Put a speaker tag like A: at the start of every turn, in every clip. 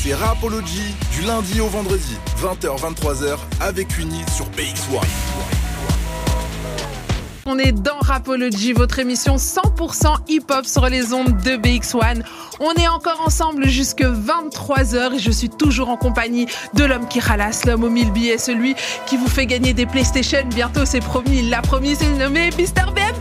A: C'est Rapology du lundi au vendredi, 20h-23h avec Uni sur BX1.
B: On est dans Rapology, votre émission 100% hip-hop sur les ondes de BX1. On est encore ensemble jusque 23h et je suis toujours en compagnie de l'homme qui ralasse, l'homme aux mille billets, celui qui vous fait gagner des PlayStation. Bientôt, c'est promis, il l'a promis, c'est nommé Mister
C: ouais,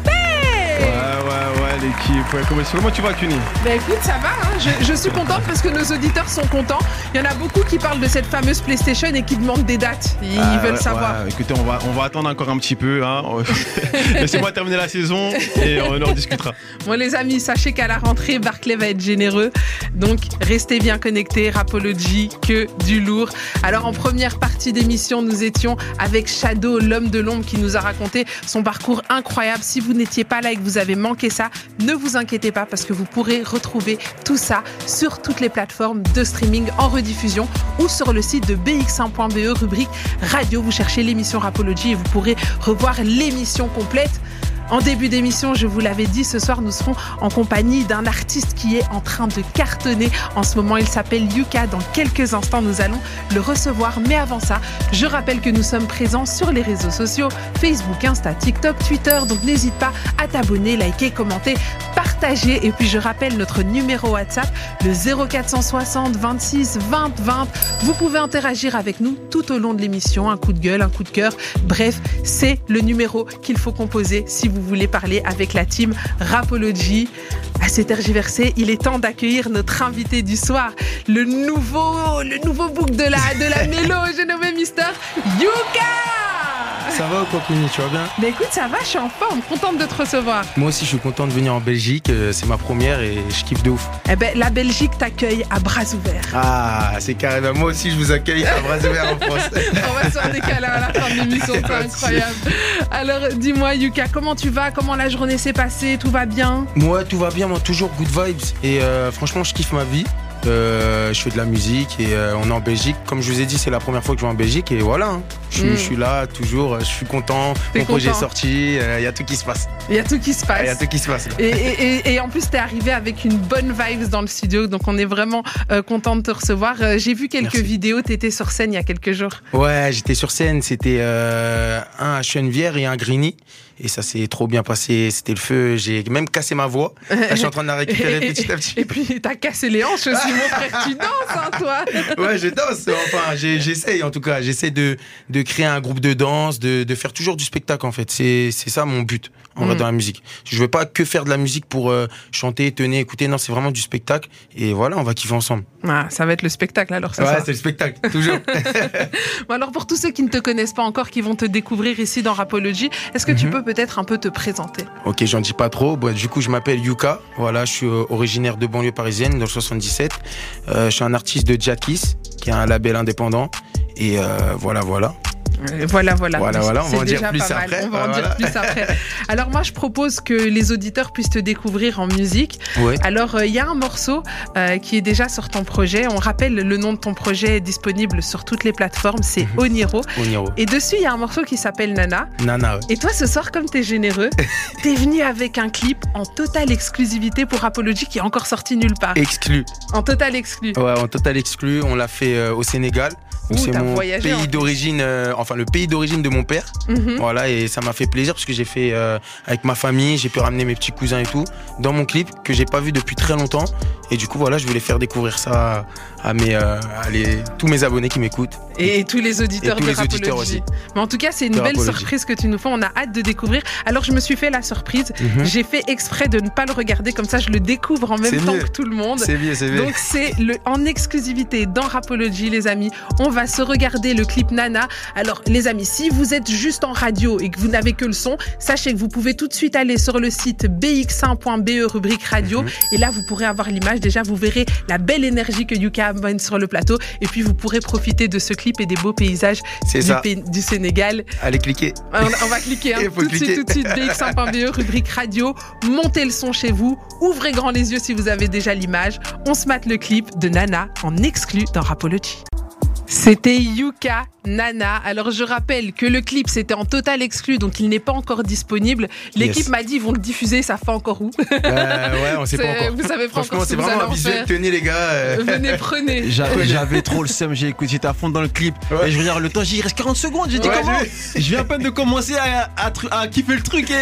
C: l'équipe. Ouais, comment, comment tu vas, Cuny?
B: Bah écoute, ça va, hein. je, je suis contente parce que nos auditeurs sont contents. Il y en a beaucoup qui parlent de cette fameuse PlayStation et qui demandent des dates. Ils
C: Ah,
B: veulent
C: ouais,
B: savoir.
C: ouais, écoutez, on va, on va attendre encore un petit peu. Hein. Laissez-moi terminer la saison et on en discutera.
B: Bon les amis, sachez qu'à la rentrée, Barclay va être généreux. Donc restez bien connectés, Rapology, que du lourd. Alors en première partie d'émission, nous étions avec Shadow, l'homme de l'ombre, qui nous a raconté son parcours incroyable. Si vous n'étiez pas là et que vous avez manqué ça, ne vous inquiétez pas parce que vous pourrez retrouver tout ça sur toutes les plateformes de streaming en rediffusion ou sur le site de bx1.be, E, rubrique radio. Vous cherchez l'émission Rapology et vous pourrez revoir l'émission complète. En début d'émission, je vous l'avais dit, ce soir, nous serons en compagnie d'un artiste qui est en train de cartonner. En ce moment, il s'appelle Yuka. Dans quelques instants, nous allons le recevoir. Mais avant ça, je rappelle que nous sommes présents sur les réseaux sociaux, Facebook, Insta, TikTok, Twitter. Donc n'hésite pas à t'abonner, liker, commenter, partager. Et puis je rappelle notre numéro WhatsApp, le 0460 26 20 20. Vous pouvez interagir avec nous tout au long de l'émission. Un coup de gueule, un coup de cœur. Bref, c'est le numéro qu'il faut composer si vous voulez parler avec la team Rapology. À tergiversé, il est temps d'accueillir notre invité du soir, le nouveau, le nouveau book de la, de la mélo, j'ai nommé Mister Yuka!
D: Ça va ou quoi, Kuni Tu vas bien
B: Mais écoute, ça va, je suis en forme, contente de te recevoir.
D: Moi aussi, je suis content de venir en Belgique. euh, C'est ma première et je kiffe de ouf.
B: Eh ben, la Belgique t'accueille à bras ouverts.
D: Ah, c'est carrément. Moi aussi, je vous accueille à bras ouverts en France.
B: On va se faire des câlins à la fin de l'émission, c'est incroyable. Alors, dis-moi, Yuka, comment tu vas? Comment la journée s'est passée? Tout va bien?
D: Moi, tout va bien. Moi, toujours good vibes. Et euh, franchement, je kiffe ma vie. Euh, je fais de la musique et euh, on est en Belgique. Comme je vous ai dit, c'est la première fois que je vais en Belgique et voilà. hein. Je, suis-
B: Mm.
D: je suis là, toujours. euh, Je suis content. Mon projet est sorti. Il y a tout qui se passe.
B: Il y a tout qui se
D: Il y a
B: passe.
D: tout qui se passe.
B: Et, et- et- et en plus, t'es arrivé avec une bonne vibes dans le studio, donc on est vraiment euh, content de te recevoir. Euh, J'ai vu quelques
D: Merci.
B: vidéos, t'étais sur scène il y a quelques jours.
D: Ouais, j'étais sur scène, c'était euh, un à Chenevière et un à Grigny. Et ça s'est trop bien passé, c'était le feu. J'ai même cassé ma voix. Là, je suis en train de la récupérer petit à
B: Et
D: petit.
B: puis, t'as cassé les hanches aussi, mon frère. Tu danses, hein, toi
D: Ouais, je danse. Enfin, j'essaye en tout cas. J'essaie de, de créer un groupe de danse, de, de faire toujours du spectacle en fait. C'est ça mon but en vrai
B: Mm.
D: dans la musique. Je veux pas que faire de la musique pour euh, chanter, tenir, écouter. Non, c'est vraiment du spectacle. Et voilà, on va kiffer ensemble.
B: Ah, Ça va être le spectacle alors, c'est
D: Ouais,
B: ça
D: c'est le spectacle, toujours.
B: Bon, alors pour tous ceux qui ne te connaissent pas encore, qui vont te découvrir ici dans Rapology, est-ce que tu
D: Mhm.
B: peux peut-être un peu te présenter
D: Ok, j'en dis pas trop. Du coup, je m'appelle Yuka. Voilà, je suis euh, originaire de banlieue parisienne, dans le 77. Euh, je suis un artiste de Jackis, qui est un label indépendant. Et euh, voilà, voilà.
B: Euh, Voilà, voilà.
D: Voilà, voilà, on va en dire plus après.
B: On va en dire plus après. Alors moi, je propose que les auditeurs puissent te découvrir en musique.
D: Ouais.
B: Alors, euh, il y a un morceau euh, qui est déjà sur ton projet. On rappelle, le nom de ton projet est disponible sur toutes les plateformes. C'est
D: Mhm.
B: Oniro.
D: Oniro.
B: Et dessus, il y a un morceau qui s'appelle Nana.
D: Nana, ouais.
B: Et toi, ce soir, comme t'es généreux, t'es venu avec un clip en totale exclusivité pour Apology qui est encore sorti nulle part.
D: Exclu.
B: En totale exclu.
D: Ouais, en total exclu. On l'a fait au Sénégal. C'est mon
B: voyagé,
D: pays d'origine, euh, enfin le pays d'origine de mon père.
B: Mhm.
D: Voilà, et ça m'a fait plaisir parce que j'ai fait euh, avec ma famille, j'ai pu ramener mes petits cousins et tout dans mon clip que j'ai pas vu depuis très longtemps. Et du coup, voilà, je voulais faire découvrir ça à mes, euh, à les- tous mes abonnés qui m'écoutent.
B: Et, tous les auditeurs
D: Et tous
B: de
D: les auditeurs
B: Rapology.
D: aussi.
B: Mais en tout cas, c'est une
D: De
B: belle surprise que tu nous fais. On a hâte de découvrir. Alors, je me suis fait la surprise.
D: Mhm.
B: J'ai fait exprès de ne pas le regarder. Comme ça, je le découvre en même
D: C'est
B: temps
D: mieux.
B: que tout le monde.
D: C'est bien, c'est bien.
B: Donc c'est le en exclusivité dans Rapology les amis. On va se regarder le clip Nana. Alors les amis, si vous êtes juste en radio et que vous n'avez que le son, sachez que vous pouvez tout de suite aller sur le site bx1.be E, rubrique radio
D: Mhm.
B: et là vous pourrez avoir l'image. Déjà vous verrez la belle énergie que Yuka amène sur le plateau et puis vous pourrez profiter de ce clip et des beaux paysages du, Sénégal.
D: Allez cliquer.
B: On, on va cliquer hein, tout de suite, tout de suite, bx1.be, rubrique radio. Montez le son chez vous. Ouvrez grand les yeux si vous avez déjà l'image. On se mate le clip de Nana en exclu dans Rapology. C'était Yuka Nana. Alors je rappelle que le clip c'était en total exclu, donc il n'est pas encore disponible. L'équipe
D: Yes.
B: m'a dit ils vont le diffuser, ça fait encore où?
D: Euh, ouais, on sait pas encore.
B: Vous savez pas
D: Franchement,
B: ce
D: c'est vraiment un visuel. Tenez les gars. euh,
B: Venez, prenez.
C: J'a- J'avais trop le seum, j'ai écouté, à fond dans le clip.
D: Ouais.
C: Et je regarde le temps, j'y reste 40 secondes. J'ai dit
D: Ouais,
C: comment?
D: je-
C: Je viens à peine de commencer à, à, tru- à kiffer le truc et.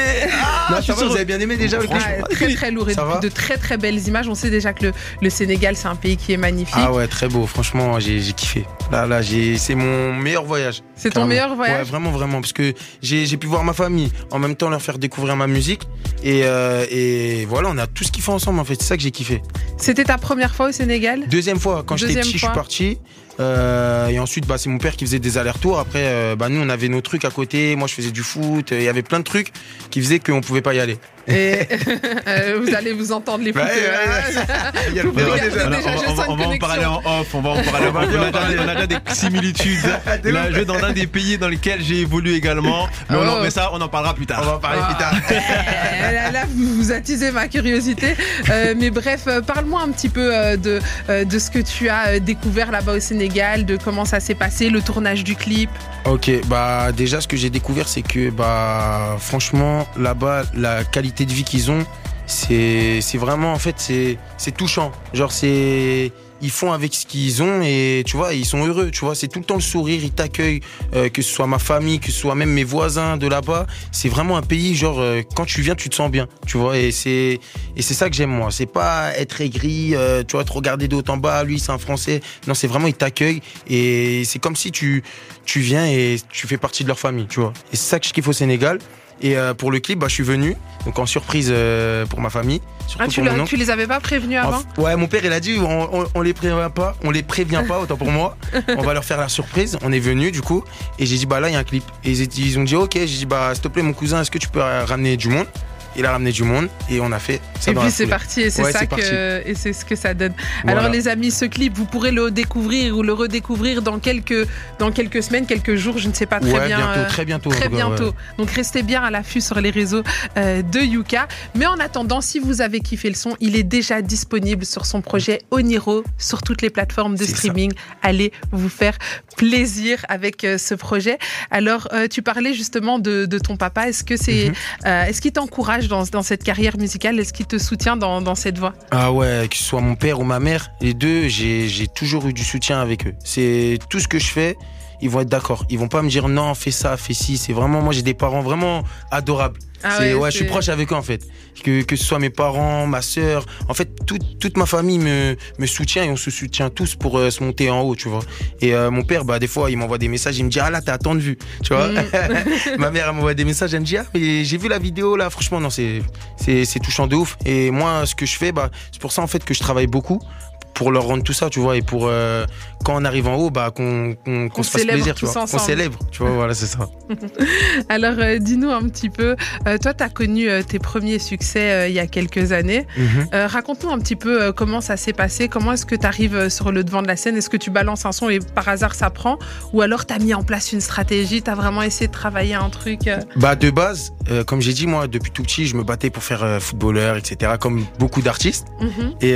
C: Ah,
D: Non,
C: je suis
D: va, vous avez bien aimé déjà le clip?
B: Ah, très très lourd et
D: Ça va?
B: de très très belles images. On sait déjà que le, le Sénégal c'est un pays qui est magnifique.
D: Ah ouais, très beau. Franchement, j'ai kiffé. Là, là, j'ai- c'est mon meilleur voyage.
B: c'est ton meilleur
D: Ouais,
B: voyage
D: vraiment, vraiment. Parce que j'ai pu voir ma famille, en même temps leur faire découvrir ma musique. Et, euh, et voilà, on a tout ce qu'il faut ensemble en fait. C'est ça que j'ai kiffé.
B: C'était ta première fois au Sénégal?
D: Deuxième fois, quand j'étais petit, je suis parti. Euh, et ensuite, bah, c'est mon père qui faisait des allers-retours. Après, euh, bah, nous, on avait nos trucs à côté. Moi, je faisais du foot. Il y avait plein de trucs qui faisaient qu'on pouvait pas y aller.
B: Et euh, vous allez vous entendre les
D: Il y a le déjà.
C: On,
B: déjà,
C: on va- on on en parler en off, on va en parler en off. On a, déjà des, on a déjà des similitudes.
D: De
C: Là, je vais dans l'un des pays dans lesquels j'ai évolué également. Mais, on en-
B: Oh.
C: mais ça, on en parlera plus
D: On
C: tard.
D: va en parler
B: Ah.
D: plus tard.
B: Euh, là, là, vous, vous attisez ma curiosité. Euh, mais bref, euh, parle-moi un petit peu de, de ce que tu as découvert là-bas au Sénégal, de comment ça s'est passé, le tournage du clip.
D: Ok, bah déjà ce que j'ai découvert c'est que bah franchement là-bas la qualité de vie qu'ils ont c'est vraiment en fait c'est c'est touchant. Genre c'est ils font avec ce qu'ils ont et tu vois ils sont heureux tu vois. C'est tout le temps le sourire ils t'accueillent euh, que ce soit ma famille que ce soit même mes voisins de là-bas. C'est vraiment un pays genre euh, quand tu viens tu te sens bien tu vois. Et c'est et c'est ça que j'aime moi. C'est pas être aigri euh, tu vois te regarder de haut en bas. Lui c'est un français. Non c'est vraiment ils t'accueillent. Et c'est comme si tu tu viens et tu fais partie de leur famille, tu vois. Et c'est ça que je kiffe au Sénégal. Et euh, pour le clip, bah, je suis venu, donc en surprise euh, pour ma famille,
B: Ah, tu,
D: pour mon
B: l'as-
D: oncle.
B: tu les avais pas prévenus avant
D: Ouais, mon père il a dit on, on, on les prévient pas, on les prévient pas autant pour moi. On va leur faire la surprise. On est venu du coup et j'ai dit bah là il y a un clip. Et ils, ils ont dit ok. J'ai dit bah s'il te plaît mon cousin est-ce que tu peux ramener du monde? Il a ramené du monde et on a fait ça
B: Et
D: dans
B: puis c'est parti, et c'est
D: Ouais,
B: ça que et c'est ce que ça donne.
D: Voilà.
B: Alors les amis, ce clip, vous pourrez le découvrir ou le redécouvrir dans quelques dans quelques semaines, quelques jours, je ne sais pas très
D: ouais,
B: bien.
D: bientôt,
B: euh,
D: très bientôt.
B: Très
D: cas, ouais.
B: bientôt. Donc restez bien à l'affût sur les réseaux euh, de Yuka. Mais en attendant, si vous avez kiffé le son, il est déjà disponible sur son projet Oniro, sur toutes les plateformes de
D: ça.
B: streaming. Allez vous faire plaisir avec euh, ce projet. Alors, tu parlais justement de, de ton papa. Est-ce que c'est,
D: Mhm.
B: est-ce qu'il t'encourage dans, dans cette carrière musicale? Est-ce qu'il te soutient dans, dans cette voie?
D: Ah ouais, que ce soit mon père ou ma mère, les deux, j'ai j'ai toujours eu du soutien avec eux. C'est tout ce que je fais, ils vont être d'accord. Ils vont pas me dire non, fais ça, fais ci. C'est vraiment, moi j'ai des parents vraiment adorables.
B: Ah ouais,
D: ouais, je suis proche avec eux en fait. Que, que ce soit mes parents, ma sœur, en fait toute, toute ma famille me, me soutient et on se soutient tous pour euh, se monter en haut, tu vois. Et euh, mon père, bah des fois il m'envoie des messages, il me dit ah là t'as tant de vues, tu vois.
B: Mm.
D: ma mère elle m'envoie des messages, elle me dit ah mais j'ai vu la vidéo là, franchement non c'est c'est c'est touchant de ouf. Et moi ce que je fais, bah c'est pour ça en fait que je travaille beaucoup pour leur rendre tout ça, tu vois, et pour euh, quand on arrive en haut, bah qu'on Qu'on se fasse plaisir, tu vois, qu'on célèbre, tu vois, voilà c'est ça.
B: Alors, euh, dis-nous un petit peu. euh, toi, tu as connu tes premiers succès il y a quelques années.
D: Mhm.
B: Raconte-nous un petit peu comment ça s'est passé. Comment est-ce que tu arrives sur le devant de la scène? Est-ce que tu balances un son et par hasard ça prend? Ou alors tu as mis en place une stratégie Tu as vraiment essayé de travailler un truc
D: Bah de base, comme j'ai dit moi depuis tout petit, je me battais pour faire footballeur, etc. Comme beaucoup d'artistes.
B: mhm.
D: Et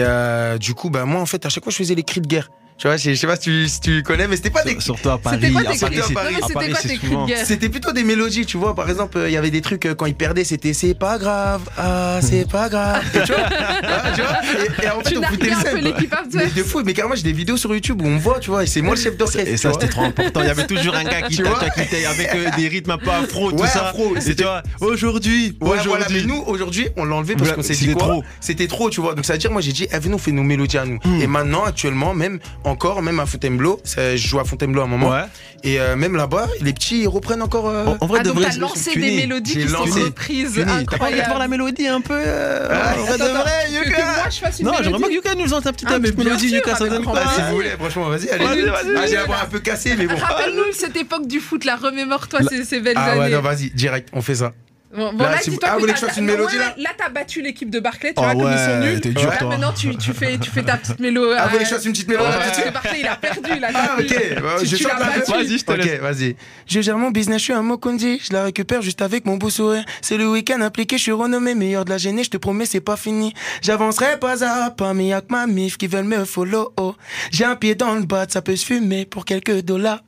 D: du coup, bah moi en fait à chaque fois je faisais les cris de guerre. Tu vois, je je sais pas si tu, si tu connais, mais c'était pas des
C: Sur- Surtout à Paris.
B: C'était
D: plutôt des mélodies, tu vois. Par exemple, euh, il y avait des trucs euh, quand ils perdaient, c'était c'est pas grave, ah c'est pas grave. Et tu vois, ah, tu vois et, et en fait
B: Tu
D: on foutait
B: un
D: le
B: peu
D: seum.
B: l'équipe à
D: Mais de fou, mais carrément j'ai des vidéos sur YouTube où on me voit, tu vois, et c'est moi le chef d'orchestre.
C: Et ça, c'était trop important. Il y avait toujours un gars qui
D: Tu
C: t'a-
D: vois
C: qui était avec euh, des rythmes un peu afro, tout
D: Ouais,
C: ça.
D: afro,
C: Et tu vois, aujourd'hui,
D: voilà, mais
C: aujourd'hui.
D: nous, aujourd'hui, on l'a enlevé parce qu'on s'est dit
C: c'était
D: quoi
C: trop.
D: C'était trop, tu vois. Donc, ça veut dire, moi, j'ai dit, eh, venez, on fait nos mélodies à nous.
C: Hmm.
D: Et maintenant, actuellement, même, encore, même à Fontainebleau, ça, je joue à Fontainebleau à un moment.
C: Ouais.
D: Et euh, même là-bas, les petits, ils reprennent encore. euh,
C: En, en vrai,
B: Ah,
C: de
B: donc
C: vrai,
B: t'as lancé des mélodies qui sont reprises.
C: T'as pas envie de voir la mélodie un peu euh,
D: Ah,
C: en vrai de vrai, Yuka
B: que moi je fasse une
C: Non, j'aimerais bien que Yuka nous chante un petit
B: Ah, bien
C: mélodie, Yuka, ça donne quoi
D: si vous voulez, franchement, vas-y, allez. Ah, j'ai un peu cassée, mais bon.
B: Rappelle-nous cette époque du foot là, remémore-toi
D: La-
B: ces, ces belles
D: Ah
B: années.
D: ouais, non, vas-y, direct, on fait ça.
B: Bon, bon,
D: Là,
B: là,
D: si vous-
B: dis-toi
D: ah, vous voulez
B: t'as-
D: que je fasse une
B: ouais,
D: mélodie,
B: ouais,
D: là
B: Là, t'as battu l'équipe de Barclay, tu
C: Ah
B: vois, comme ils sont
C: ouais,
B: nuls.
C: t'es dur,
B: Là,
C: toi.
B: maintenant, tu, tu, fais, tu fais ta petite mélo.
D: Ah, vous voulez que je fasse une petite mélodie
B: Ouais, parce que Barclay, il a perdu, là.
D: Ah,
B: t'as
D: ok. Bah,
B: Tu-
D: je
B: tu
D: chante
B: battu.
C: Vas-y, je te
D: Ok,
C: laisse.
D: vas-y. Je gère mon business, je suis un Mokondi. Je la récupère juste avec mon beau sourire. C'est le week-end impliqué, je suis renommé meilleur de la gênée. Je te promets, c'est pas fini. J'avancerai pas à pas, mais y'a que ma mif qui veulent me follow. oh. J'ai un pied dans le bas, ça peut se fumer pour quelques dollars.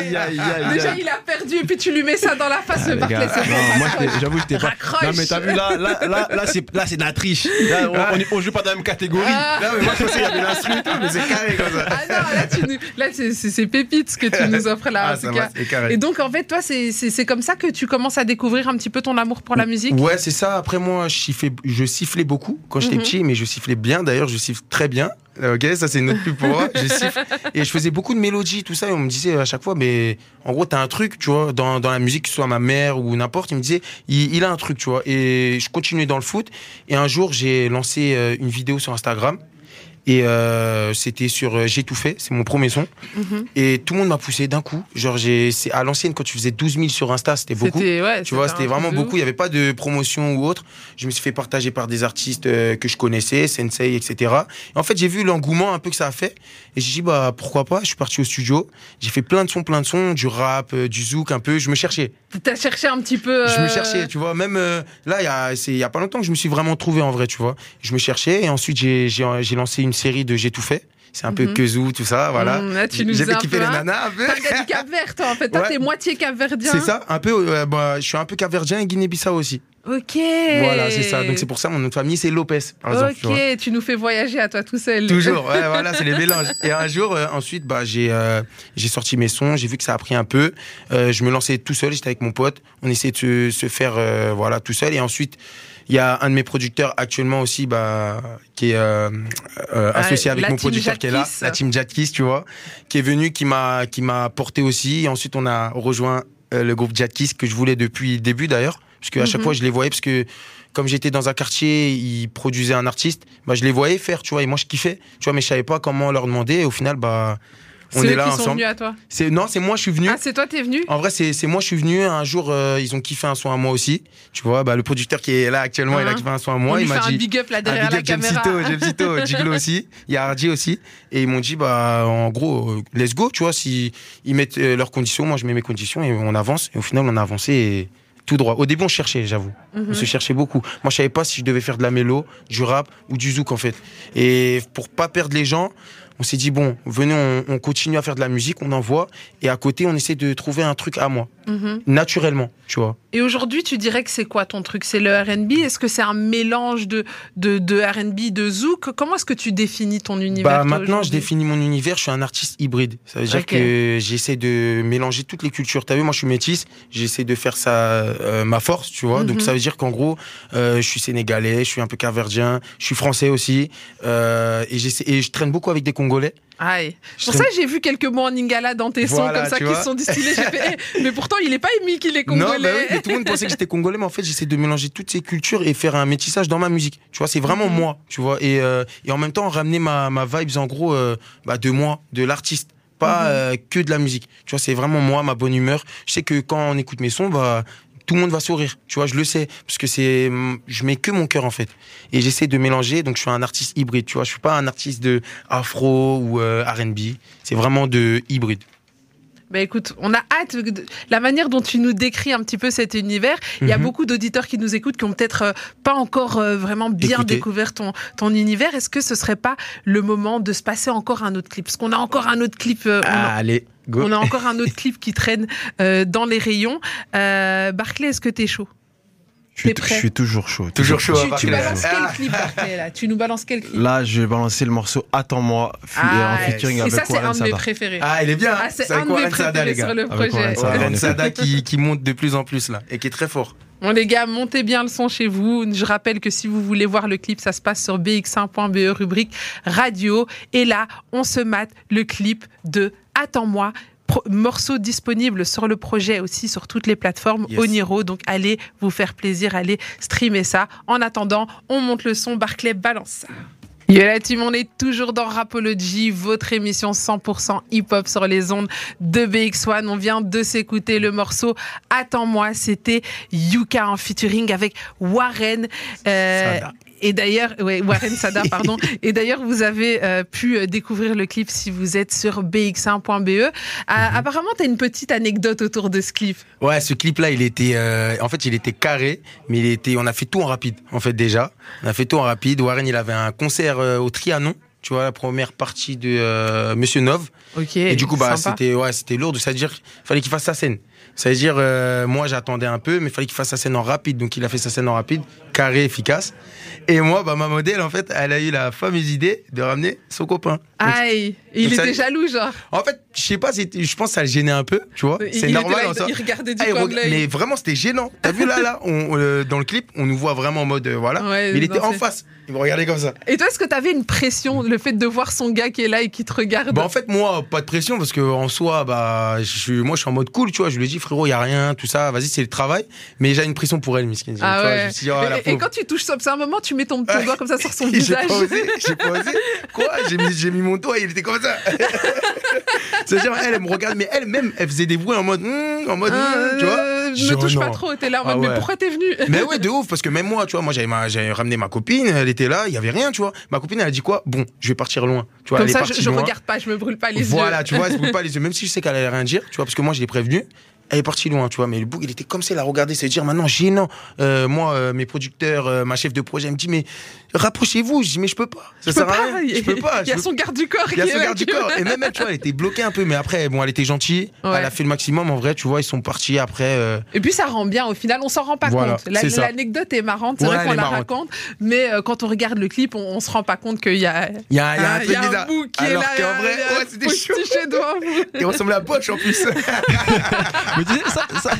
C: Aïe, aïe, aïe,
B: Déjà, il a perdu, et puis tu lui mets ça dans la face,
C: Ah,
B: le
C: les
B: Barclay.
C: gars,
B: c'est bon,
C: non, moi,
B: raccroche.
C: j'étais- j'avoue, j'étais pas.
B: Raccroche.
C: Non, mais t'as vu, là, là, là, là, c'est, là, c'est de la triche. Là, on, on, est- on joue pas dans la même catégorie.
B: Ah.
D: Non, mais moi, je pensais qu'il y avait l'instru et tout, mais c'est carré comme ça.
B: Ah non, là, tu nous- là c'est, c'est, c'est pépite ce que tu nous offres là,
D: Ah,
B: en tout
D: ça
B: cas.
D: va, c'est carré.
B: Et donc, en fait, toi, c'est, c'est, c'est comme ça que tu commences à découvrir un petit peu ton amour pour la musique?
D: Ouais, c'est ça. Après, moi, je sifflais, je sifflais beaucoup quand j'étais
B: Mhm.
D: petit, mais je sifflais bien. D'ailleurs, je siffle très bien. Euh, Ok, ça, c'est une autre pub pour moi. Et je faisais beaucoup de mélodies, tout ça. Et on me disait à chaque fois, mais en gros, t'as un truc, tu vois, dans, dans la musique, que ce soit ma mère ou n'importe. Il me disait, il, il a un truc, tu vois. Et je continuais dans le foot. Et un jour, j'ai lancé euh, une vidéo sur Instagram. Et euh, c'était sur euh, J'ai tout fait, c'est mon premier son.
B: Mhm.
D: Et tout le monde m'a poussé d'un coup. Genre, j'ai, c'est à l'ancienne, quand tu faisais 12 000 sur Insta, c'était beaucoup.
B: Ouais,
D: Tu vois, c'était vraiment beaucoup. Il n'y avait pas de promotion ou autre. Je me suis fait partager par des artistes euh, que je connaissais, Sensei, etc. Et en fait, j'ai vu l'engouement un peu que ça a fait. Et j'ai dit, bah, pourquoi pas? Je suis parti au studio. J'ai fait plein de sons, plein de sons, du rap, euh, du zouk un peu. Je me cherchais.
B: T'as cherché un petit peu.
D: Je me
B: euh,
D: cherchais, tu vois. Même euh, là, il y a, c'est- il y a pas longtemps que je me suis vraiment trouvé en vrai, tu vois. Je me cherchais. Et ensuite, j'ai, lancé une série de J'ai tout fait. C'est un peu
B: Mhm.
D: Kezou, tout ça, voilà.
B: Mmh,
D: j'ai
B: as
D: fait kiffer les nanas un peu.
B: Du Cap Vert, toi, en fait. Toi,
D: Ouais.
B: t'es moitié capverdien.
D: C'est ça, un peu. euh, bah, je suis un peu capverdien et Guinée-Bissau aussi.
B: Ok.
D: Voilà, c'est ça. Donc c'est pour ça mon nom de famille c'est Lopez, par exemple. tu vois.
B: Ok, tu nous fais voyager à toi tout seul.
D: Toujours, ouais, voilà, c'est les mélanges. Et un jour, euh, ensuite, bah, j'ai euh, j'ai sorti mes sons, j'ai vu que ça a pris un peu. Euh, je me lançais tout seul, j'étais avec mon pote. On essayait de se, faire voilà, tout seul. Et ensuite, il y a un de mes producteurs actuellement aussi bah, qui est euh, euh,
B: Ah,
D: associé avec mon producteur qui est là, la team Jadkiss, tu vois, qui est venu, qui m'a qui m'a porté aussi. Et ensuite, on a rejoint euh, le groupe Jadkiss que je voulais depuis le début d'ailleurs. Parce qu'à chaque
B: Mhm.
D: fois, je les voyais parce que comme j'étais dans un quartier, ils produisaient un artiste, bah, je les voyais faire, tu vois, et moi je kiffais, tu vois, mais je savais pas comment leur demander, et au final, bah, on est
B: eux
D: là
B: qui sont
D: ensemble.
B: venus à toi.
D: C'est non, c'est moi, je suis venu.
B: Ah, c'est toi, t'es venu
D: En vrai, c'est moi, je suis venu. Un jour, euh, ils ont kiffé un son à moi aussi. Tu vois, bah, le producteur qui est là actuellement, il a
B: Hein.
D: kiffé un son à moi. il m'a
B: un
D: dit.
B: big up là derrière
D: big
B: la
D: up, James
B: caméra.
D: Cito, James Cito, aussi. Il y a Hardy aussi. Et ils m'ont dit, bah, en gros, euh, let's go, tu vois, si ils mettent euh, leurs conditions, moi je mets mes conditions et on avance. Et au final, on a avancé et tout droit. Au début, on cherchait, j'avoue.
B: Mhm.
D: On se cherchait beaucoup. Moi, je savais pas si je devais faire de la mélo, du rap ou du zouk, en fait. Et pour pas perdre les gens, on s'est dit, bon, venez, on, on continue à faire de la musique, on envoie. Et à côté, on essaie de trouver un truc à moi,
B: Mhm.
D: naturellement, tu vois.
B: Et aujourd'hui, tu dirais que c'est quoi ton truc? C'est le RB Est-ce que c'est un mélange de, de, de RB, de zouk? Comment est-ce que tu définis ton univers
D: Bah maintenant, je définis mon univers. Je suis un artiste hybride. Ça veut dire que j'essaie de mélanger toutes les cultures. T'as vu, moi, je suis métisse. J'essaie de faire ça euh, ma force, tu vois.
B: Mhm.
D: Donc ça veut dire qu'en gros, euh, je suis sénégalais, je suis un peu capverdien, je suis français aussi, euh, et et je traîne beaucoup avec des Congolais.
B: Aïe. Pour ça, j'ai vu quelques mots en lingala dans tes
D: Voilà,
B: sons comme ça qui se sont distillés. Fait, eh, mais pourtant, il est pas émis qu'il est
D: Non,
B: congolais.
D: bah oui, mais tout le monde pensait que j'étais congolais, mais en fait, j'essaie de mélanger toutes ces cultures et faire un métissage dans ma musique. Tu vois, c'est vraiment
B: Mhm.
D: moi, tu vois. Et, euh, et en même temps, ramener ma, ma vibes, en gros, euh, bah, de moi, de l'artiste. Pas
B: Mhm.
D: euh, que de la musique. Tu vois, c'est vraiment moi, ma bonne humeur. Je sais que quand on écoute mes sons, bah, tout le monde va sourire. Tu vois, je le sais. Parce que c'est, je mets que mon cœur, en fait. Et j'essaie de mélanger. Donc, je suis un artiste hybride. Tu vois, je suis pas un artiste de afro ou euh, R&B. C'est vraiment de hybride.
B: Bah écoute, on a hâte de la manière dont tu nous décris un petit peu cet univers. Il y a
D: Mhm.
B: beaucoup d'auditeurs qui nous écoutent qui ont peut-être euh, pas encore euh, vraiment bien
D: Écoutez.
B: découvert ton ton univers. Est-ce que ce serait pas le moment de se passer encore un autre clip? Parce qu'on a encore un autre clip. euh, on a-
D: Allez, go.
B: On a encore un autre clip qui traîne euh, dans les rayons. Euh, Barclay, est-ce que t'es chaud?
C: Je suis,
B: T'es prêt
C: je suis toujours chaud.
D: Toujours chaud.
B: tu,
D: à
B: tu balances
D: Ah.
B: quel clip, Barclay, là? Tu nous balances quel clip?
C: Là, je vais balancer le morceau Attends-moi
B: Ah,
C: en featuring
B: Et
C: avec
B: ça, c'est un de mes préférés.
D: Ah, il est bien.
B: Ah, c'est
D: avec
B: un de mes préférés
D: les gars.
B: sur le
C: Avec
B: projet.
C: Warren Sada.
D: Warren Sada qui, qui monte de plus en plus là et qui est très fort.
B: Bon les gars, montez bien le son chez vous. Je rappelle que si vous voulez voir le clip, ça se passe sur bx1.be E, rubrique radio. Et là, on se mate le clip de Attends-moi. Pro- morceau disponible sur le projet aussi sur toutes les plateformes
D: Yes.
B: Oniro. Donc allez vous faire plaisir, allez streamer ça. En attendant, on monte le son. Barclay balance ça. Yo la team, on est toujours dans Rapology, votre émission 100% hip-hop sur les ondes de BX1. On vient de s'écouter le morceau Attends-moi, c'était Yuka en featuring avec Warren.
D: Euh,
B: et d'ailleurs, ouais, Warren Sada, pardon. et d'ailleurs, vous avez euh, pu découvrir le clip si vous êtes sur bx1.be. Euh, mm -hmm. Apparemment, tu as une petite anecdote autour de ce clip.
D: Ouais, ce clip-là, il était, euh, en fait, il était carré, mais il était, on a fait tout en rapide, en fait, déjà. On a fait tout en rapide. Warren, il avait un concert au Trianon. Tu vois, la première partie de euh, Monsieur Nov.
B: Ok.
D: Et du coup, bah, c'était, ouais, c'était lourd. C'est-à-dire, il fallait qu'il fasse sa scène. C'est-à-dire, euh, moi, j'attendais un peu, mais il fallait qu'il fasse sa scène en rapide. Donc, il a fait sa scène en rapide, carré, efficace. Et moi, bah, ma modèle, en fait, elle a eu la fameuse idée de ramener son copain. Donc,
B: Aïe, il était
D: ça-
B: jaloux, genre.
D: en fait, je sais pas, je pense que ça le gênait un peu, tu vois. C'est normal.
B: là,
D: en
B: il- regardait du coin de l'œil.
D: Mais vraiment, c'était gênant. T'as vu là, là, on, euh, dans le clip, on nous voit vraiment en mode, euh, voilà.
B: Ouais,
D: mais il était en face. Il me regardait comme ça.
B: Et toi, est-ce que tu avais une pression, le fait de voir son gars qui est là et qui te regarde
D: Bah en fait moi pas de pression parce que en soi bah je suis moi je suis en mode cool tu vois. Je lui ai dit frérot il a rien tout ça vas-y c'est le travail. Mais j'ai une pression pour elle Miskin.
B: Ah ouais.
D: oh,
B: et, quand tu touches ça, c'est un moment, tu mets ton, ton doigt comme ça sur son
D: j'ai
B: visage.
D: pas osé j'ai pas osé. Quoi? J'ai mis j'ai mis mon doigt et il était comme ça. C'est-à-dire elle elle me regarde mais elle même elle faisait des bruits en mode hmm, en mode hmm, tu vois. dis,
B: me touche pas trop, t'es là en
D: Ah
B: mode, mais pourquoi t'es venu
D: Mais ouais, de ouf, parce que même moi, tu vois, moi j'avais ramené ma copine, elle était là, il y avait rien, tu vois. Ma copine, elle a dit quoi? Bon, je vais partir loin. Tu vois,
B: Comme
D: elle
B: ça,
D: est
B: je,
D: partie
B: je
D: loin.
B: regarde pas, je me brûle pas les
D: Voilà,
B: yeux.
D: tu vois, elle se brûle pas les yeux, même si je sais qu'elle allait rien dire, tu vois, parce que moi je l'ai prévenu. Elle est partie loin, tu vois, mais le bouc, il était comme ça, il a regardé, c'est dire maintenant gênant. Euh, moi, euh, mes producteurs, euh, ma chef de projet, elle me dit, mais rapprochez-vous. Je dis, mais je peux pas. Ça
B: Je peux
D: à
B: pas,
D: rien. Je peux pas.
B: Il y a son garde du corps
D: il y a son garde du corps. Et même elle, tu vois, elle était bloquée un peu, mais après, bon, elle était gentille.
B: Ouais.
D: Elle a fait le maximum. En vrai, tu vois, ils sont partis après. euh,
B: Et puis ça rend bien, au final, on s'en rend pas
D: Voilà,
B: compte. La-. L'anecdote est marrante, c'est
D: Ouais,
B: vrai qu'on la
D: marrante.
B: raconte, mais quand on regarde le clip, on, on se rend pas compte qu'il y a,
D: Il y a, y a un
B: y a un bout qui est
D: Alors
B: là, il y a-
D: qu'en vrai, c'était chaud.
B: vous.
D: Il ressemblait à Poch en plus.
C: Mais tu sais, ça, ça,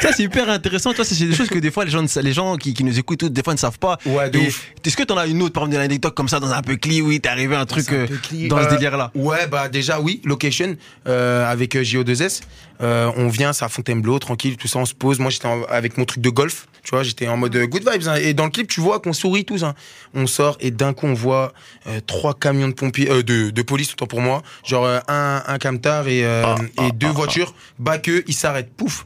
C: ça, c'est hyper intéressant. Toi, c'est des choses que des fois les gens, les gens qui, qui nous écoutent, des fois ne savent pas.
D: Ouais, de.
C: Est-ce que t'en as une autre, par exemple, une anecdote comme ça dans un peu cli, oui, t'es arrivé un truc
D: un
C: euh, dans ce
D: euh,
C: délire-là?
D: Ouais, bah déjà oui, location euh, avec euh, JO2S. Euh, on vient, c'est à Fontainebleau, tranquille, tout ça, on se pose. Moi, j'étais avec mon truc de golf, tu vois, j'étais en mode euh, good vibes. hein. Et dans le clip, tu vois qu'on sourit tous. hein. On sort et d'un coup, on voit euh, trois camions de pompiers, euh, de, de police, autant pour moi. Genre un, un camtar et, euh, et deux voitures. Bah que ils s'arrêtent, pouf.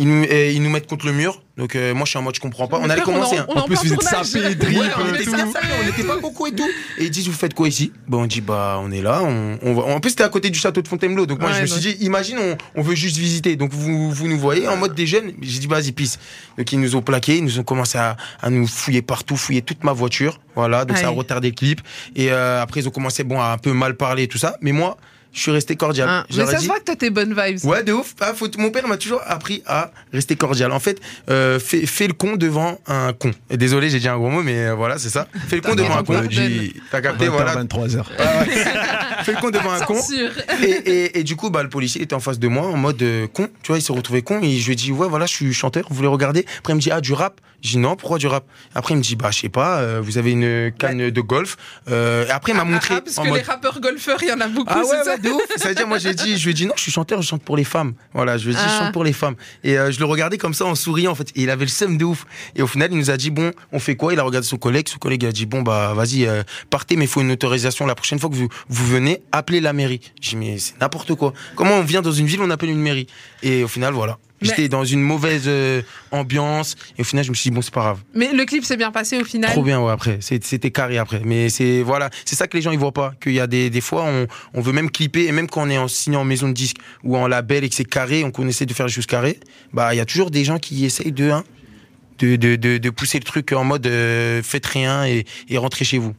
D: Ils nous, et ils nous mettent contre le mur. Donc euh, moi, je suis en mode, je comprends pas. On allait commencer.
B: en-
D: hein.
B: on
C: En
B: en
C: plus, vous êtes
B: tournage.
C: sapés, drip,
B: Ouais, on
D: on
B: était
D: était
C: tout.
D: on n'était pas beaucoup et tout. Et ils disent, vous faites quoi ici? Bon, on dit, bah, on est là. On, on va... En plus, c'était à côté du château de Fontainebleau. Donc, moi,
B: Ouais,
D: je me suis dit, imagine, on, on veut juste visiter. Donc, vous, vous nous voyez en mode des jeunes. J'ai dit, vas-y, pisse. Donc, ils nous ont plaqué. Ils nous ont commencé à, à nous fouiller partout, fouiller toute ma voiture. Voilà. Donc, ça a retardé le clip. Et euh, après, ils ont commencé, bon, à un peu mal parler et tout ça. Mais moi, je suis resté cordial. Je
B: Mais ça se
D: dit-
B: voit que toi, t'es bonne vibes.
D: Ouais, de ouf. Ah, faut- Mon père m'a toujours appris à rester cordial. En fait, euh, fais, fais le con devant un con. Et désolé, j'ai dit un gros mot, mais euh, voilà, c'est ça. Fais le con devant un
B: on
D: con. T'as capté, voilà.
C: 23h.
D: Fais le con devant un con. Et, et du coup, bah, le policier était en face de moi en mode euh, con. Tu vois, il s'est retrouvé con. Et je lui ai dit, ouais, voilà, je suis chanteur, vous voulez regarder? Après, il me dit, ah, du rap J'ai dit, non, pourquoi du rap? Après, il me dit, bah, je sais pas, euh, vous avez une canne de golf. Euh, et après, il m'a montré.
B: Ah, parce
D: en
B: que
D: mode-
B: les rappeurs golfeurs, il y en a beaucoup,
D: ah ouais,
B: c'est ça
D: ouais, de ouf. Ça veut dire, moi, j'ai dit, je lui ai dit, non, je suis chanteur, je chante pour les femmes. Voilà, je lui ai dit, je
B: Ah.
D: chante pour les femmes. Et euh, je le regardais comme ça en souriant, en fait. Et il avait le seum de ouf. Et au final, il nous a dit, bon, on fait quoi? Il a regardé son collègue. Son collègue a dit, bon, bah, vas-y, euh, partez, mais il faut une autorisation. La prochaine fois que vous, vous venez, appelez la mairie. J'ai dit, mais c'est n'importe quoi. Comment on vient dans une ville, on appelle une mairie? Et au final, voilà.
B: Mais-
D: J'étais dans une mauvaise euh, ambiance. Et au final, je me suis dit, bon, c'est pas grave.
B: Mais le clip s'est bien passé au final.
D: Trop bien, ouais, après. C'était carré après. Mais c'est voilà, c'est ça que les gens ils voient pas. Qu'il y a des, des fois, on, on veut même clipper, et même quand on est en signé en maison de disque ou en label et que c'est carré, on essaie de faire les choses carrées, bah il y a toujours des gens qui essayent de, hein, de, de, de, de pousser le truc en mode euh, faites rien et, et rentrez chez vous.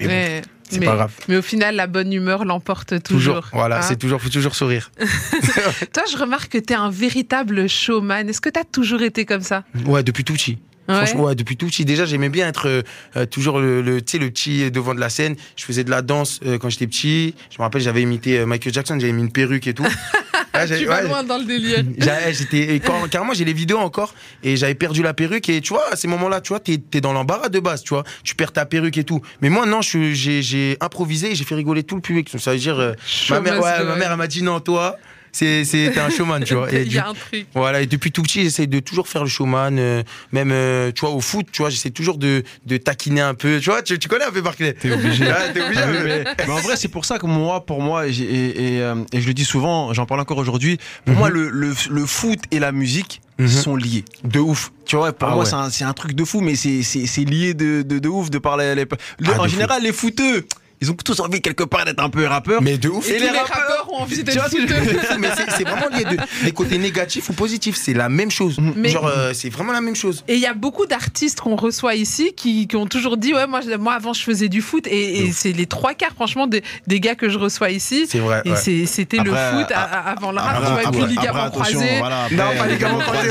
D: Mais bon,
B: Mais,
D: c'est
B: mais-
D: pas grave.
B: mais au final, la bonne humeur l'emporte toujours.
D: Voilà,
B: hein.
D: c'est toujours, faut toujours sourire.
B: Toi, je remarque que tu es un véritable showman. Est-ce que tu as toujours été comme ça?
D: Ouais, depuis tout petit.
B: Ouais.
D: Franchement, ouais, depuis tout petit. Déjà, j'aimais bien être euh, euh, toujours le, le, le petit devant de la scène. Je faisais de la danse euh, quand j'étais petit. Je me rappelle, j'avais imité euh, Michael Jackson, j'avais mis une perruque et tout. J'avais-
B: Tu vas
D: ouais,
B: loin dans le délire.
D: J'avais- J'étais quand- carrément j'ai les vidéos encore et j'avais perdu la perruque et tu vois à ces moments-là tu vois t'es es dans l'embarras de base tu vois. Tu perds ta perruque et tout. Mais moi non j'ai improvisé et j'ai fait rigoler tout le public. Ça veut dire euh, ma mère ouais, ma mère elle m'a dit non toi c'est un showman, tu vois. Et
B: Il y
D: du-
B: a un truc.
D: voilà, et depuis tout petit, j'essaye de toujours faire le showman, euh, même, euh, tu vois, au foot, tu vois, j'essaie toujours de, de taquiner un peu. Tu vois, tu, tu connais un peu Barclay
C: T'es obligé.
D: Ouais, T'es obligé.
C: Ah oui,
D: mais-
C: mais, mais en vrai, c'est pour ça que moi, pour moi, et, et, euh, et je le dis souvent, j'en parle encore aujourd'hui, pour
D: Mhm.
C: moi, le, le, le foot et la musique
D: Mhm.
C: sont liés.
D: De ouf.
C: Tu vois, pour
D: Ah
C: moi,
D: ouais.
C: c'est un, c'est un truc de fou, mais c'est c'est- c'est lié de, de, de ouf de par les. les- le-
D: Ah,
C: en
D: de
C: général, les footeux, ils ont tous envie quelque part d'être un peu rappeurs.
D: Mais de ouf.
B: Et,
C: Et les
B: les
C: rappeurs,
B: rappeurs ont envie
C: tu
B: d'être
C: vois ce que je
B: fouteux.
C: veux
D: mais c'est vraiment lié de, des côtés négatifs ou positifs. C'est la même chose.
B: Mais-
D: Genre, euh, c'est vraiment la même chose.
B: Et il y a beaucoup d'artistes qu'on reçoit ici qui, qui ont toujours dit ouais moi moi avant je faisais du foot et, et c'est les trois quarts franchement des, des gars que je reçois ici
D: C'est vrai.
B: et
D: ouais.
B: c'était le foot à- à- avant le rap tu
C: Après,
B: vois, et puis ligaments croisés
C: voilà, après,
D: Non, pas
C: ligaments
D: croisés,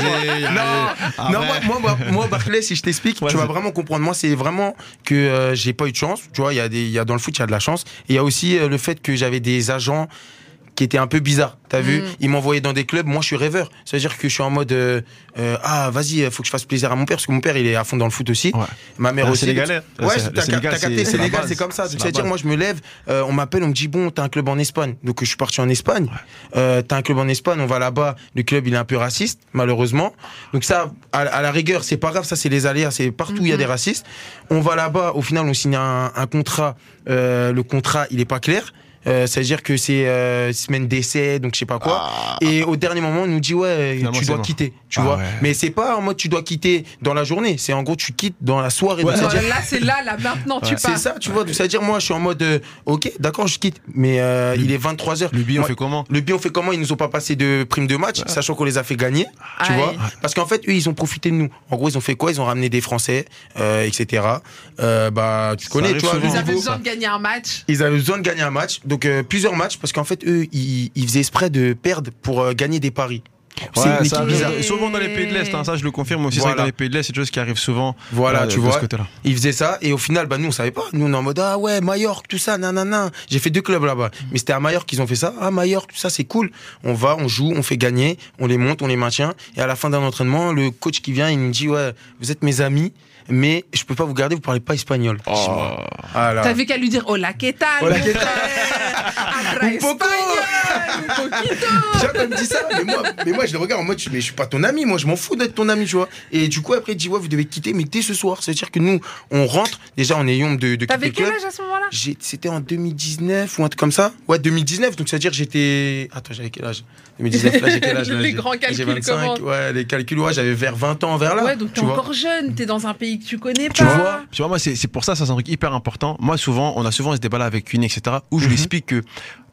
D: Non, moi, moi, moi, Barclay, si je t'explique,
C: Ouais,
D: tu vas vraiment comprendre. Moi, c'est vraiment que euh, j'ai pas eu de chance. Tu vois, il y a des, il y a dans le foot, de la chance. Il y a aussi euh, le fait que j'avais des agents qui étaient un peu bizarres. T'as vu
B: Mm.
D: Ils m'envoyaient dans des clubs. Moi, je suis rêveur. Ça veut dire que je suis en mode euh, euh, ah, vas-y, faut que je fasse plaisir à mon père parce que mon père, il est à fond dans le foot aussi.
C: Ouais.
D: Ma mère
C: Ah,
D: aussi.
C: Sénégalais.
D: Ouais,
C: C'est-
D: t'as capté, Sénégal, c'est comme ça. C'est-à-dire, moi, je me lève, euh, on m'appelle, on me dit, bon, t'as un club en Espagne. Donc, je suis parti en Espagne. Euh, t'as un club en Espagne, on va là-bas. Le club, il est un peu raciste, malheureusement. Donc, ça, à, à la rigueur, c'est pas grave, ça, c'est les aléas, c'est partout où il y a
B: Mhm.
D: des racistes. On va là-bas, au final, on signe un, un contrat. Euh, le contrat, il est pas clair. Euh, C'est-à-dire que c'est euh, semaine d'essai, donc je sais pas quoi.
C: Ah.
D: Et au dernier moment, on nous dit ouais,
C: Finalement,
D: tu
C: c'est
D: dois
C: bon.
D: quitter, tu
C: Ah
D: vois.
C: ouais.
D: Mais c'est pas en mode tu dois quitter dans la journée, c'est en gros tu quittes dans la soirée.
C: Ouais.
D: Donc,
B: Non,
D: c'est-à-dire-
B: là c'est là là maintenant tu pars
D: c'est ça, tu vois. Donc, C'est-à-dire moi, je suis en mode euh, ok, d'accord, je quitte, mais euh, il est 23 h
C: Le billet, on fait comment?
D: Le billet, on fait comment? Ils nous ont pas passé de prime de match, sachant qu'on les a fait gagner, tu
B: Aïe.
D: vois. Parce qu'en fait, eux, ils ont profité de nous. En gros, ils ont fait quoi? Ils ont ramené des Français, euh, etc. Euh, bah, tu connais, tu vois.
B: ils avaient besoin de gagner un match
D: Ils avaient besoin de gagner un match, donc euh, plusieurs matchs, parce qu'en fait, eux, ils, ils faisaient exprès de perdre pour euh, gagner des paris. C'est
C: Ouais,
D: une équipe
C: arrive
D: bizarre.
C: souvent dans les pays de l'Est, hein, ça je le confirme aussi. C'est vrai que
D: Voilà.
C: dans les pays de l'Est, c'est des choses qui arrivent souvent.
D: Voilà,
C: euh,
D: tu
C: de
D: vois.
C: ce côté-là.
D: Ils faisaient ça et au final, bah nous on savait pas. Nous on est en mode ah ouais Majorque tout ça, nanana. J'ai fait deux clubs là-bas, mais c'était à Majorque qu'ils ont fait ça. Ah Majorque tout ça c'est cool. On va, on joue, on fait gagner, on les monte, on les maintient. Et à la fin d'un entraînement, le coach qui vient, il nous dit ouais vous êtes mes amis, mais je peux pas vous garder, vous parlez pas espagnol. Ah là.
B: t'avais qu'à lui dire hola que tal
D: Hola, ¿qué tal? Un poco. me dit ça, mais moi, mais moi je le regarde en mode, mais je suis pas ton ami, moi je m'en fous d'être ton ami, tu vois. Et du coup, après, il dit, ouais, vous devez quitter, mais dès ce soir. C'est-à-dire que nous, on rentre, déjà, on est yom de, de quitter
B: t'avais quel âge à ce moment-là?
D: J'ai- C'était en 2019 ou un truc comme ça Ouais, 2019, donc c'est-à-dire j'étais. Attends, j'avais quel âge? 2019, là j'ai quel âge là?
B: Les
D: J'ai-
B: grands
D: j'ai
B: calculs
D: 25,
B: commencent.
D: Ouais, les calculs, ouais, j'avais vers 20 ans, vers là.
B: ouais donc t'es
D: vois.
B: encore jeune t'es dans un pays que tu connais pas
D: Tu vois
C: Tu vois, moi, c'est c'est pour ça, ça c'est un truc hyper important. Moi, souvent, on a souvent ce débat-là avec une, etc., où je lui
D: Mhm.
C: explique que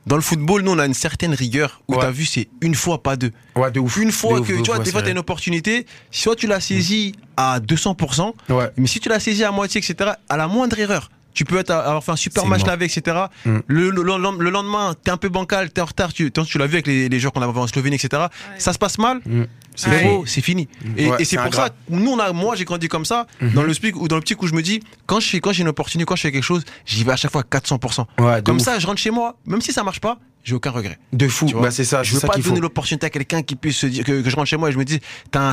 C: dans le football, nous, on a une certaine rigueur où
D: Ouais.
C: t'as vu, c'est une fois, pas deux.
D: Ouais, de ouf.
C: Une fois
D: De
C: que, tu vois, des fois, t'as une opportunité, soit tu l'as saisie à 200%,
D: Ouais.
C: mais si tu l'as saisie à moitié, etc., à la moindre erreur, tu peux être, avoir fait un super match avec, etc.
D: Mm.
C: Le, le, le- le lendemain, t'es un peu bancal, t'es en retard, tu, tu l'as vu avec les, les joueurs qu'on avait en Slovénie, etc. Ça se passe mal,
D: Mm.
C: C'est
B: Ouais.
C: c'est fini. Et,
D: Ouais,
C: et c'est pour
D: ingrat.
C: ça, nous, on a, moi, j'ai grandi comme ça,
D: Mhm.
C: dans le speak ou dans le petit où je me dis, quand je fais, quand j'ai une opportunité, quand je fais quelque chose, j'y vais à chaque fois à 400%.
D: Ouais,
C: Comme
D: ouf.
C: ça, je rentre chez moi, même si ça marche pas, j'ai aucun regret.
D: De fou. Bah, c'est ça,
C: Je veux
D: ça
C: pas donner l'opportunité à quelqu'un qui puisse se dire que, que je rentre chez moi et je me dis,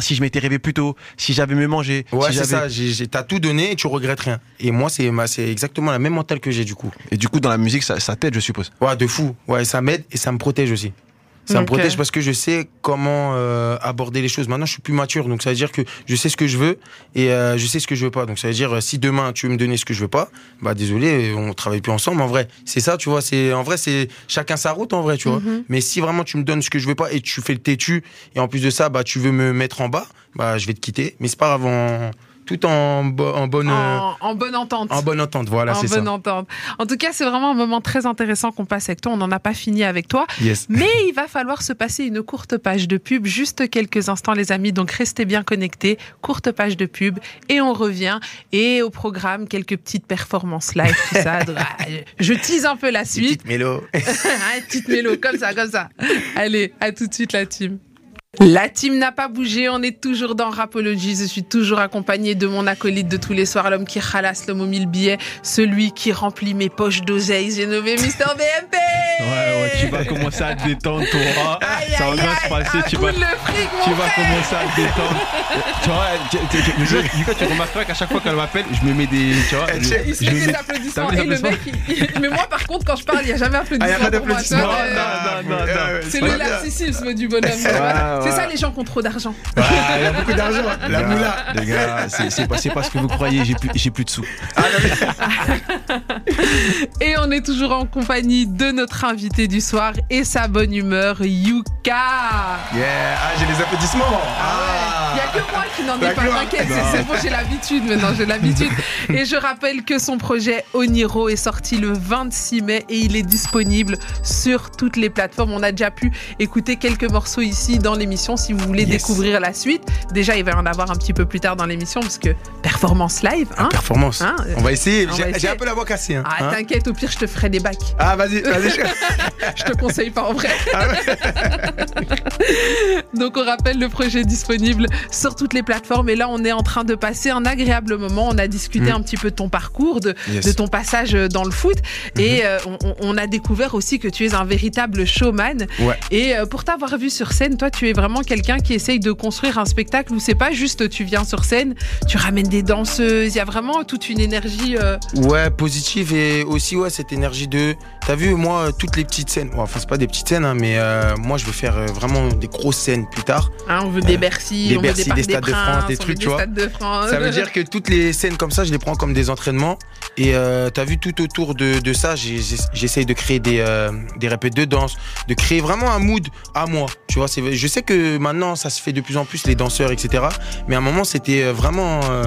C: si je m'étais rêvé plus tôt, si j'avais mieux mangé,
D: Ouais,
C: si
D: c'est ça. j'ai- j'ai- T'as tout donné et tu regrettes rien. Et moi, c'est exactement la même mentale que j'ai du coup.
C: Et du coup, dans la musique, ça, ça t'aide, je suppose.
D: Ouais, de fou. Ouais, ça m'aide et ça me protège aussi. Ça me
B: Ok.
D: protège parce que je sais comment euh, aborder les choses. Maintenant, je suis plus mature, donc ça veut dire que je sais ce que je veux et euh, je sais ce que je veux pas. Donc ça veut dire euh, si demain tu veux me donner ce que je veux pas, bah désolé, on travaille plus ensemble. En vrai, c'est ça, tu vois. C'est en vrai, c'est chacun sa route, en vrai, tu vois.
B: Mhm.
D: Mais si vraiment tu me donnes ce que je veux pas et tu fais le têtu et en plus de ça, bah tu veux me mettre en bas, bah je vais te quitter. Mais c'est pas grave, en- tout en, bo- en bonne euh,
B: en, en bonne entente
D: en bonne entente. Voilà,
B: en
D: c'est ça.
B: bonne entente. En tout cas, c'est vraiment un moment très intéressant qu'on passe avec toi. On n'en a pas fini avec toi.
D: Yes.
B: Mais il va falloir se passer une courte page de pub, juste quelques instants, les amis. Donc restez bien connectés. Courte page de pub et on revient. Et au programme, quelques petites performances live, tout ça. Je tease un peu la suite.
D: Petite mélo.
B: Petite mélo, comme ça, comme ça. Allez, à tout de suite, la team. La team n'a pas bougé, on est toujours dans Rapology. Je suis toujours accompagné de mon acolyte de tous les soirs, l'homme qui ralasse l'homme aux mille billets, celui qui remplit mes poches d'oseille. J'ai nommé Mister BMP.
C: Ouais, ouais, tu vas commencer à te détendre, toi.
B: Aïe,
C: Ça va bien se passer. Tu
B: coup
C: vas,
B: fric,
C: tu vas commencer à te détendre. tu vois, tu, tu, tu, tu, Lucas, tu remarqueras qu'à chaque fois qu'elle m'appelle, je me mets des. Tu vois, je,
B: Il se
C: je
B: fait
C: me
B: des applaudissements. Et le mec, il- il- mais moi, par contre, quand je parle, il n'y a jamais
D: Ah, y a
B: applaudissement.
D: pas
B: pour moi,
D: d'applaudissements.
B: toi,
C: Non, non, non, non, non.
B: C'est le narcissisme du bonhomme. C'est ça les gens qui ont trop d'argent.
D: Ah, il y a beaucoup d'argent. La
C: Les
D: moula.
C: gars, Les gars, c'est pas, ce que vous croyez, j'ai plus, j'ai plus de sous.
B: Et on est toujours en compagnie de notre invité du soir et sa bonne humeur, Yuka.
D: Yeah. Ah, j'ai les applaudissements.
B: Il n'y a que moi qui n'en ai
D: Bah,
B: pas, t'inquiète, c'est- c'est bon, j'ai l'habitude maintenant, j'ai l'habitude. Et je rappelle que son projet Oniro est sorti le 26 mai et il est disponible sur toutes les plateformes. On a déjà pu écouter quelques morceaux ici dans l'émission si vous voulez
D: Yes.
B: découvrir la suite. Déjà, il va y en avoir un petit peu plus tard dans l'émission parce que performance live, hein.
D: Performance.
B: Hein
D: On va essayer. J'ai un peu la voix cassée. Hein.
B: Ah, t'inquiète, au pire, je te ferai des bacs.
D: Ah, vas-y, vas-y.
B: Je te conseille pas en vrai.
D: Ah
B: Donc on rappelle le projet est disponible sur toutes les plateformes et là on est en train de passer un agréable moment. On a discuté
D: Mm.
B: un petit peu de ton parcours, de,
D: Yes.
B: de ton passage dans le foot et euh, on, on- on a découvert aussi que tu es un véritable showman.
D: Ouais.
B: Et euh, pour t'avoir vu sur scène, toi tu es vraiment quelqu'un qui essaye de construire un spectacle où c'est pas juste tu viens sur scène, tu ramènes des danseuses, il y a vraiment toute une énergie. euh,
D: Ouais, positive et aussi ouais cette énergie de. T'as vu moi euh, toutes les petites scènes. Enfin c'est pas des petites scènes hein, mais euh, moi je veux faire vraiment des grosses scènes plus tard.
B: hein, on veut des Bercy,
D: des
B: on
D: Bercy,
B: veut des
D: Stades de France, des trucs, tu vois.
B: De.
D: Ça veut dire que toutes les scènes comme ça je les prends comme des entraînements et t'as vu tout autour de, de ça j'essaye de créer des des répètes de danse, de créer vraiment un mood à moi. Tu vois, c'est je sais que maintenant ça se fait de plus en plus les danseurs etc. Mais à un moment c'était euh, vraiment euh,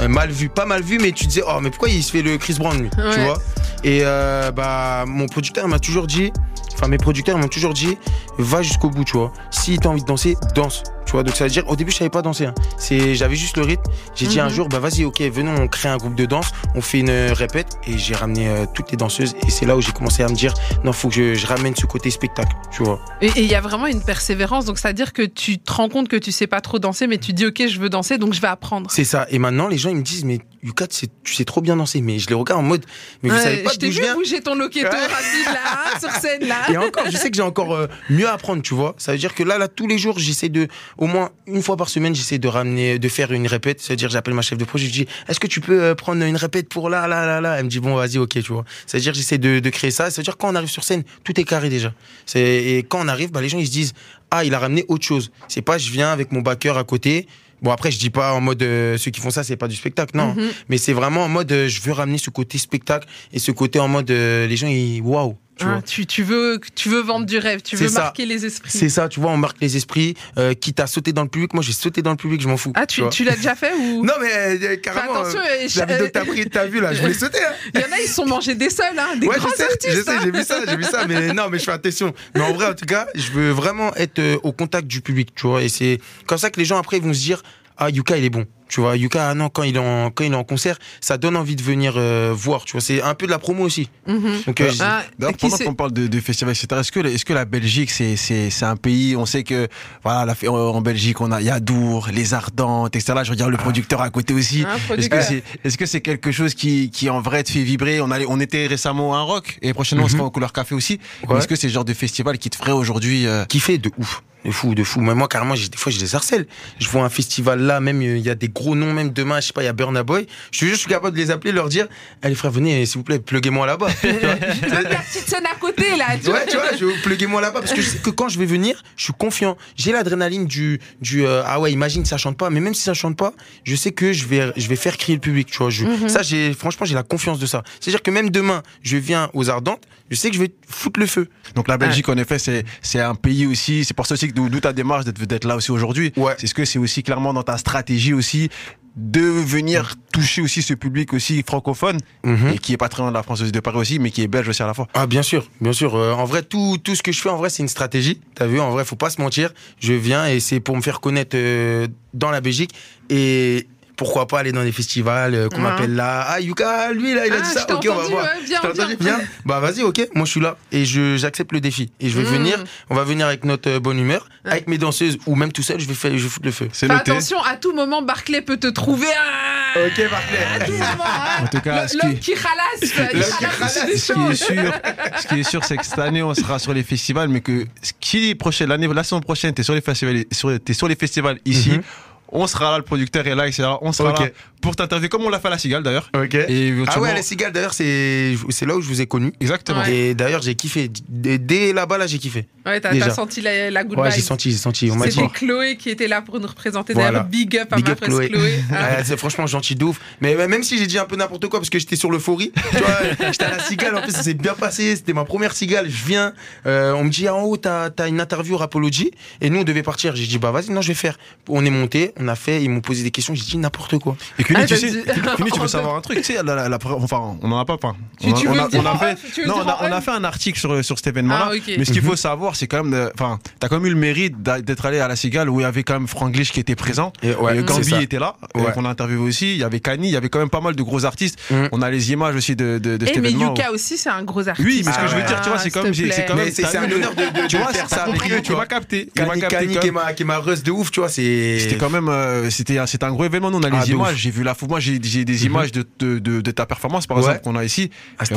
D: euh, mal vu, pas mal vu mais tu disais oh mais pourquoi il se fait le Chris Brown lui,
B: Ouais.
D: tu vois? Et euh, bah mon producteur m'a toujours dit, enfin mes producteurs m'ont toujours dit, va jusqu'au bout, tu vois. Si t'as envie de danser, danse. Tu vois, donc ça veut dire, au début je savais pas danser. hein. C'est, j'avais juste le rythme. J'ai dit un
B: Mhm.
D: jour, bah vas-y, ok, venons, on crée un groupe de danse, on fait une euh, répète et j'ai ramené euh, toutes les danseuses et c'est là où j'ai commencé à me dire, non, faut que je, je ramène ce côté spectacle, tu vois.
B: Et il y a vraiment une persévérance, donc c'est-à-dire que tu te rends compte que tu sais pas trop danser, mais tu dis ok, je veux danser, donc je vais apprendre.
D: C'est ça. Et maintenant, les gens ils me disent, mais Yuka, tu sais, trop bien danser. Mais je les regarde en mode, mais vous
B: Ouais,
D: savez pas
B: je t'ai vu bouger ton loquetto
D: Ouais.
B: rapide là, hein, sur scène là.
D: Et encore, je sais que j'ai encore euh, mieux à apprendre, tu vois. Ça veut dire que là, là, tous les jours, j'essaie de, au moins une fois par semaine, j'essaie de ramener, de faire une répète. C'est-à-dire, j'appelle ma chef de projet, je dis, est-ce que tu peux euh, prendre une répète pour là, là, là, là? Elle me dit, bon, vas-y, ok, tu vois. C'est-à-dire, j'essaie de, de créer ça. C'est-à-dire, quand on arrive sur scène, tout est carré déjà. C'est, et quand on arrive, bah, les gens, ils se disent, ah, il a ramené autre chose. C'est pas, je viens avec mon backer à côté. Bon, après, je dis pas en mode, euh, ceux qui font ça, c'est pas du spectacle, non.
B: Mhm.
D: Mais c'est vraiment en mode, euh, je veux ramener ce côté spectacle et ce côté en mode, euh, les gens, ils, waouh, tu vois.
B: Hein, tu, tu veux, tu veux vendre du rêve, tu veux
D: ça.
B: marquer les esprits.
D: C'est ça, tu vois, on marque les esprits. Euh, quitte à sauter dans le public, moi j'ai sauté dans le public, je m'en fous.
B: Ah, tu, l'as déjà fait ou
D: Non, mais euh, carrément.
B: attention,
D: euh, la vidéo que t'as pris, t'as vu là, je voulais sauter. Hein.
B: il y en a, ils sont mangés des sols, hein, des
D: ouais,
B: grands
D: je sais,
B: artistes.
D: je sais,
B: hein.
D: j'ai vu ça, j'ai vu ça, mais non, mais je fais attention. Mais en vrai, en tout cas, je veux vraiment être euh, au contact du public, tu vois, et c'est comme ça que les gens après ils vont se dire, ah Yuka il est bon, tu vois, Yuka, ah non, quand il est en quand il est en concert, ça donne envie de venir euh, voir, tu vois, c'est un peu de la promo aussi.
B: Mhm.
D: Donc euh,
B: Ah,
C: D'ailleurs,
B: qui
C: pendant
B: c'est-
C: qu'on parle de, de festivals, etc., est-ce que, est-ce que la Belgique, c'est, c'est, c'est un pays, on sait que, voilà, la, en Belgique, on a Yadour, les Ardentes, etc. Là, je regarde le producteur à côté aussi. Est-ce que c'est, est-ce que c'est quelque chose qui, qui en vrai te fait vibrer? On allait, on était récemment à un rock, et prochainement, on
D: Mhm.
C: sera au Couleur Café aussi.
D: Ouais.
C: Est-ce que c'est le genre de festival qui te ferait aujourd'hui, euh,
D: kiffé de ouf. De fou, de fou. Mais moi, carrément, j'ai- des fois, je les harcèle. Je vois un festival là, même, il y a des gros noms, même demain, je sais pas, il y a Burna Boy. Je suis juste je suis capable de les appeler, leur dire, allez frère, venez, s'il vous plaît, pluguez-moi là-bas. Tu vois?
B: Même la petite scène à côté là, tu.
D: Ouais, tu vois, je pluguez-moi là-bas parce que je sais que quand je vais venir, je suis confiant. J'ai l'adrénaline du du euh, ah ouais, imagine ça chante pas, mais même si ça chante pas, je sais que je vais je vais faire crier le public, tu vois. Je,
B: Mhm.
D: Ça j'ai franchement, j'ai la confiance de ça. C'est-à-dire que même demain, je viens aux Ardentes, je sais que je vais foutre le feu.
C: donc la Belgique, en effet, c'est, c'est un pays aussi, c'est pour ça aussi que d'où, ta démarche d'être, d'être là aussi aujourd'hui.
D: Ouais.
C: C'est ce que c'est aussi clairement dans ta stratégie aussi de venir toucher aussi ce public aussi francophone
D: Mhm.
C: et qui est pas très loin de la France aussi de Paris aussi mais qui est belge aussi à la fois.
D: Ah bien sûr, bien sûr. Euh, en vrai, tout, tout ce que je fais, en vrai, c'est une stratégie. T'as vu, en vrai, faut pas se mentir. Je viens et c'est pour me faire connaître euh, dans la Belgique. Et pourquoi pas aller dans des festivals euh, qu'on
B: Ouais.
D: m'appelle là. Ah, Yuka, lui, là, il a
B: Ah,
D: dit ça. Ok, on va voir.
B: ouais, viens, viens.
D: viens. Bah, vas-y, ok. Moi, je suis là et je j'accepte le défi. Et je vais
B: Mm.
D: venir. On va venir avec notre euh, bonne humeur,
B: Ouais.
D: avec mes danseuses ou même tout seul. Je vais faire, je vais foutre le feu.
C: C'est
B: Fais
C: noté.
B: attention, à tout moment, Barclay peut te trouver. ah,
D: Ok,
B: à
D: Barclay.
B: tout moment, hein.
C: En tout cas, qui-
B: l'homme qui ralasse. il
D: L'homme qui
B: ralasse
D: ralasse.
B: des
C: ce qui est sûr, ce qui est sûr, c'est que cette année on sera sur les festivals, mais que ce qui prochaine, l'année, la saison prochaine, t'es sur les festivals, sur, t'es sur les festivals ici.
D: Mhm.
C: On sera là, le producteur est là, etc. On sera là pour t'interviewer comme on l'a fait à la Cigale d'ailleurs.
D: Ok.
C: Et
D: Ah ouais, les cigales, d'ailleurs, c'est c'est là où je vous ai connu.
C: Exactement.
B: Ouais.
D: Et d'ailleurs, j'ai kiffé. Dès, dès là-bas, là, j'ai kiffé.
B: Ouais, t'as senti la, la good
D: Ouais, j'ai senti, j'ai senti.
B: C'était Chloé qui était là pour nous représenter.
D: Voilà.
B: D'ailleurs, big up à
D: Big
B: ma
D: up
B: presse
D: Chloé.
B: Ah.
D: C'est franchement gentil de ouf. Mais mais même si j'ai dit un peu n'importe quoi parce que j'étais sur l'euphorie, tu vois, j'étais à la cigale. En plus, ça s'est bien passé. C'était ma première cigale. Je viens, euh, on me dit en haut, t'as as une interview Rapology. Et nous, on devait partir. J'ai dit, bah vas-y, non, je vais faire. On est monté, on a fait, ils m'ont posé des questions. J'ai dit n'importe quoi.
C: Et Cuny,
B: Ah,
C: tu sais,
B: dit-
C: Cuny, tu veux savoir un truc, tu sais, la, la- la- enfin, on en a pas, enfin,
B: Tu-
C: on a, on on fait, non, on a, on fait un article sur, sur cet événement-là.
B: Ah.
C: Mais ce qu'il faut
D: Mhm.
C: savoir, c'est quand même, de- enfin, t'as quand même eu le mérite d'être allé à la Cigale où il y avait quand même Franglish qui était présent.
D: Et ouais,
C: Euh,
D: c'est
C: Gambi
D: ça.
C: était là, euh,
D: Ouais.
C: qu'on a interviewé aussi. Il y avait Kani, il y avait quand même pas mal de gros artistes.
D: Mhm.
C: On a les images aussi de, de, de cet
B: mais
C: événement.
B: Yuka aussi, c'est un gros artiste.
C: Oui, mais ce que je veux dire, tu vois, c'est
B: Ah,
C: comme,
B: s'il te
C: c'est quand même.
D: Mais c'est c'est un honneur de, de,
C: Tu vois,
D: ça
C: tu m'as capté.
D: Kani,
C: comme-
D: qui est ma, qui est ma de ouf, tu vois, c'est.
C: C'était quand même, euh, c'était, un- un gros événement. Nous, on a
D: Ah,
C: les
D: de
C: images. J'ai vu la fou. Moi, j'ai, des images de, de, de, de ta performance, par
D: Ouais.
C: exemple, qu'on a ici.
D: Ah, c'était